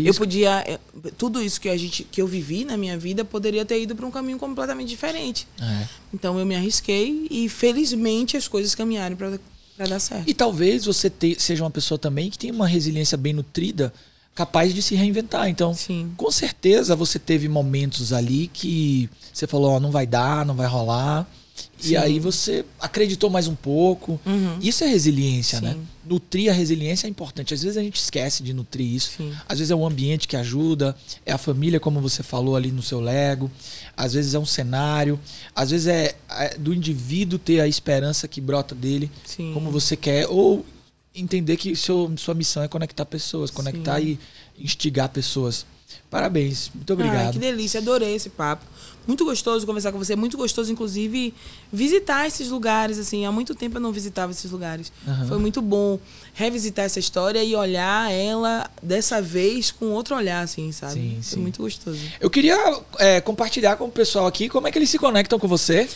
Eu podia. eh, Tudo isso que, a gente, que eu vivi na minha vida poderia ter ido para um caminho completamente diferente. É. Então eu me arrisquei e felizmente as coisas caminharam para dar certo. E talvez você te- seja uma pessoa também que tem uma resiliência bem nutrida, capaz de se reinventar. Então, Sim. com certeza você teve momentos ali que você falou, ó, não vai dar, não vai rolar. E Sim. aí você acreditou mais um pouco. Uhum. Isso é resiliência, Sim. né? Nutrir a resiliência é importante. Às vezes a gente esquece de nutrir isso. Sim. Às vezes é o ambiente que ajuda, é a família, como você falou ali no seu Lego. Às vezes é um cenário. Às vezes é, é do indivíduo ter a esperança que brota dele, como você quer. Ou entender que seu, sua missão é conectar pessoas, conectar e instigar pessoas. Parabéns. Muito Ai, obrigado. que delícia, adorei esse papo. Muito gostoso conversar com você, muito gostoso, inclusive, visitar esses lugares, assim. Há muito tempo eu não visitava esses lugares. Aham. Foi muito bom revisitar essa história e olhar ela dessa vez com outro olhar, assim, sabe? Sim, Foi sim. muito gostoso. Eu queria é, compartilhar com o pessoal aqui como é que eles se conectam com você.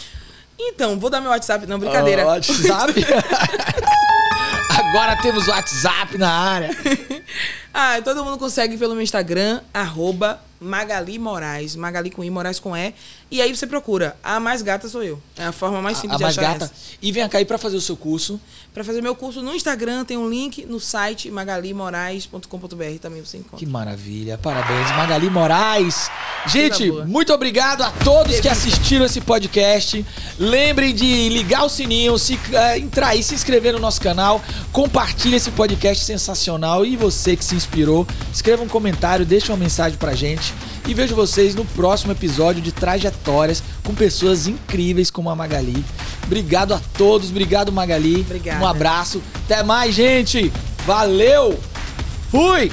Então, vou dar meu WhatsApp, não, brincadeira. Ó, WhatsApp. Agora temos o WhatsApp na área. Ah, todo mundo consegue pelo meu Instagram, arroba Magali Moraes. Magali com I, Moraes com E. E aí você procura. A mais gata sou eu. É a forma mais simples a de mais achar gata. essa. E vem cá aí pra fazer o seu curso. Para fazer meu curso no Instagram, tem um link no site magalimorais.com.br também você encontra. Que maravilha. Parabéns, Magali Moraes. Gente, muito obrigado a todos que assistiram esse podcast. Lembrem de ligar o sininho, se, eh, entrar aí, se inscrever no nosso canal. Compartilhe esse podcast sensacional. E você que se inspirou, escreva um comentário, deixa uma mensagem pra gente. E vejo vocês no próximo episódio de Trajetórias com pessoas incríveis como a Magali. Obrigado a todos, obrigado Magali. Obrigada. Um abraço. Até mais, gente. Valeu. Fui.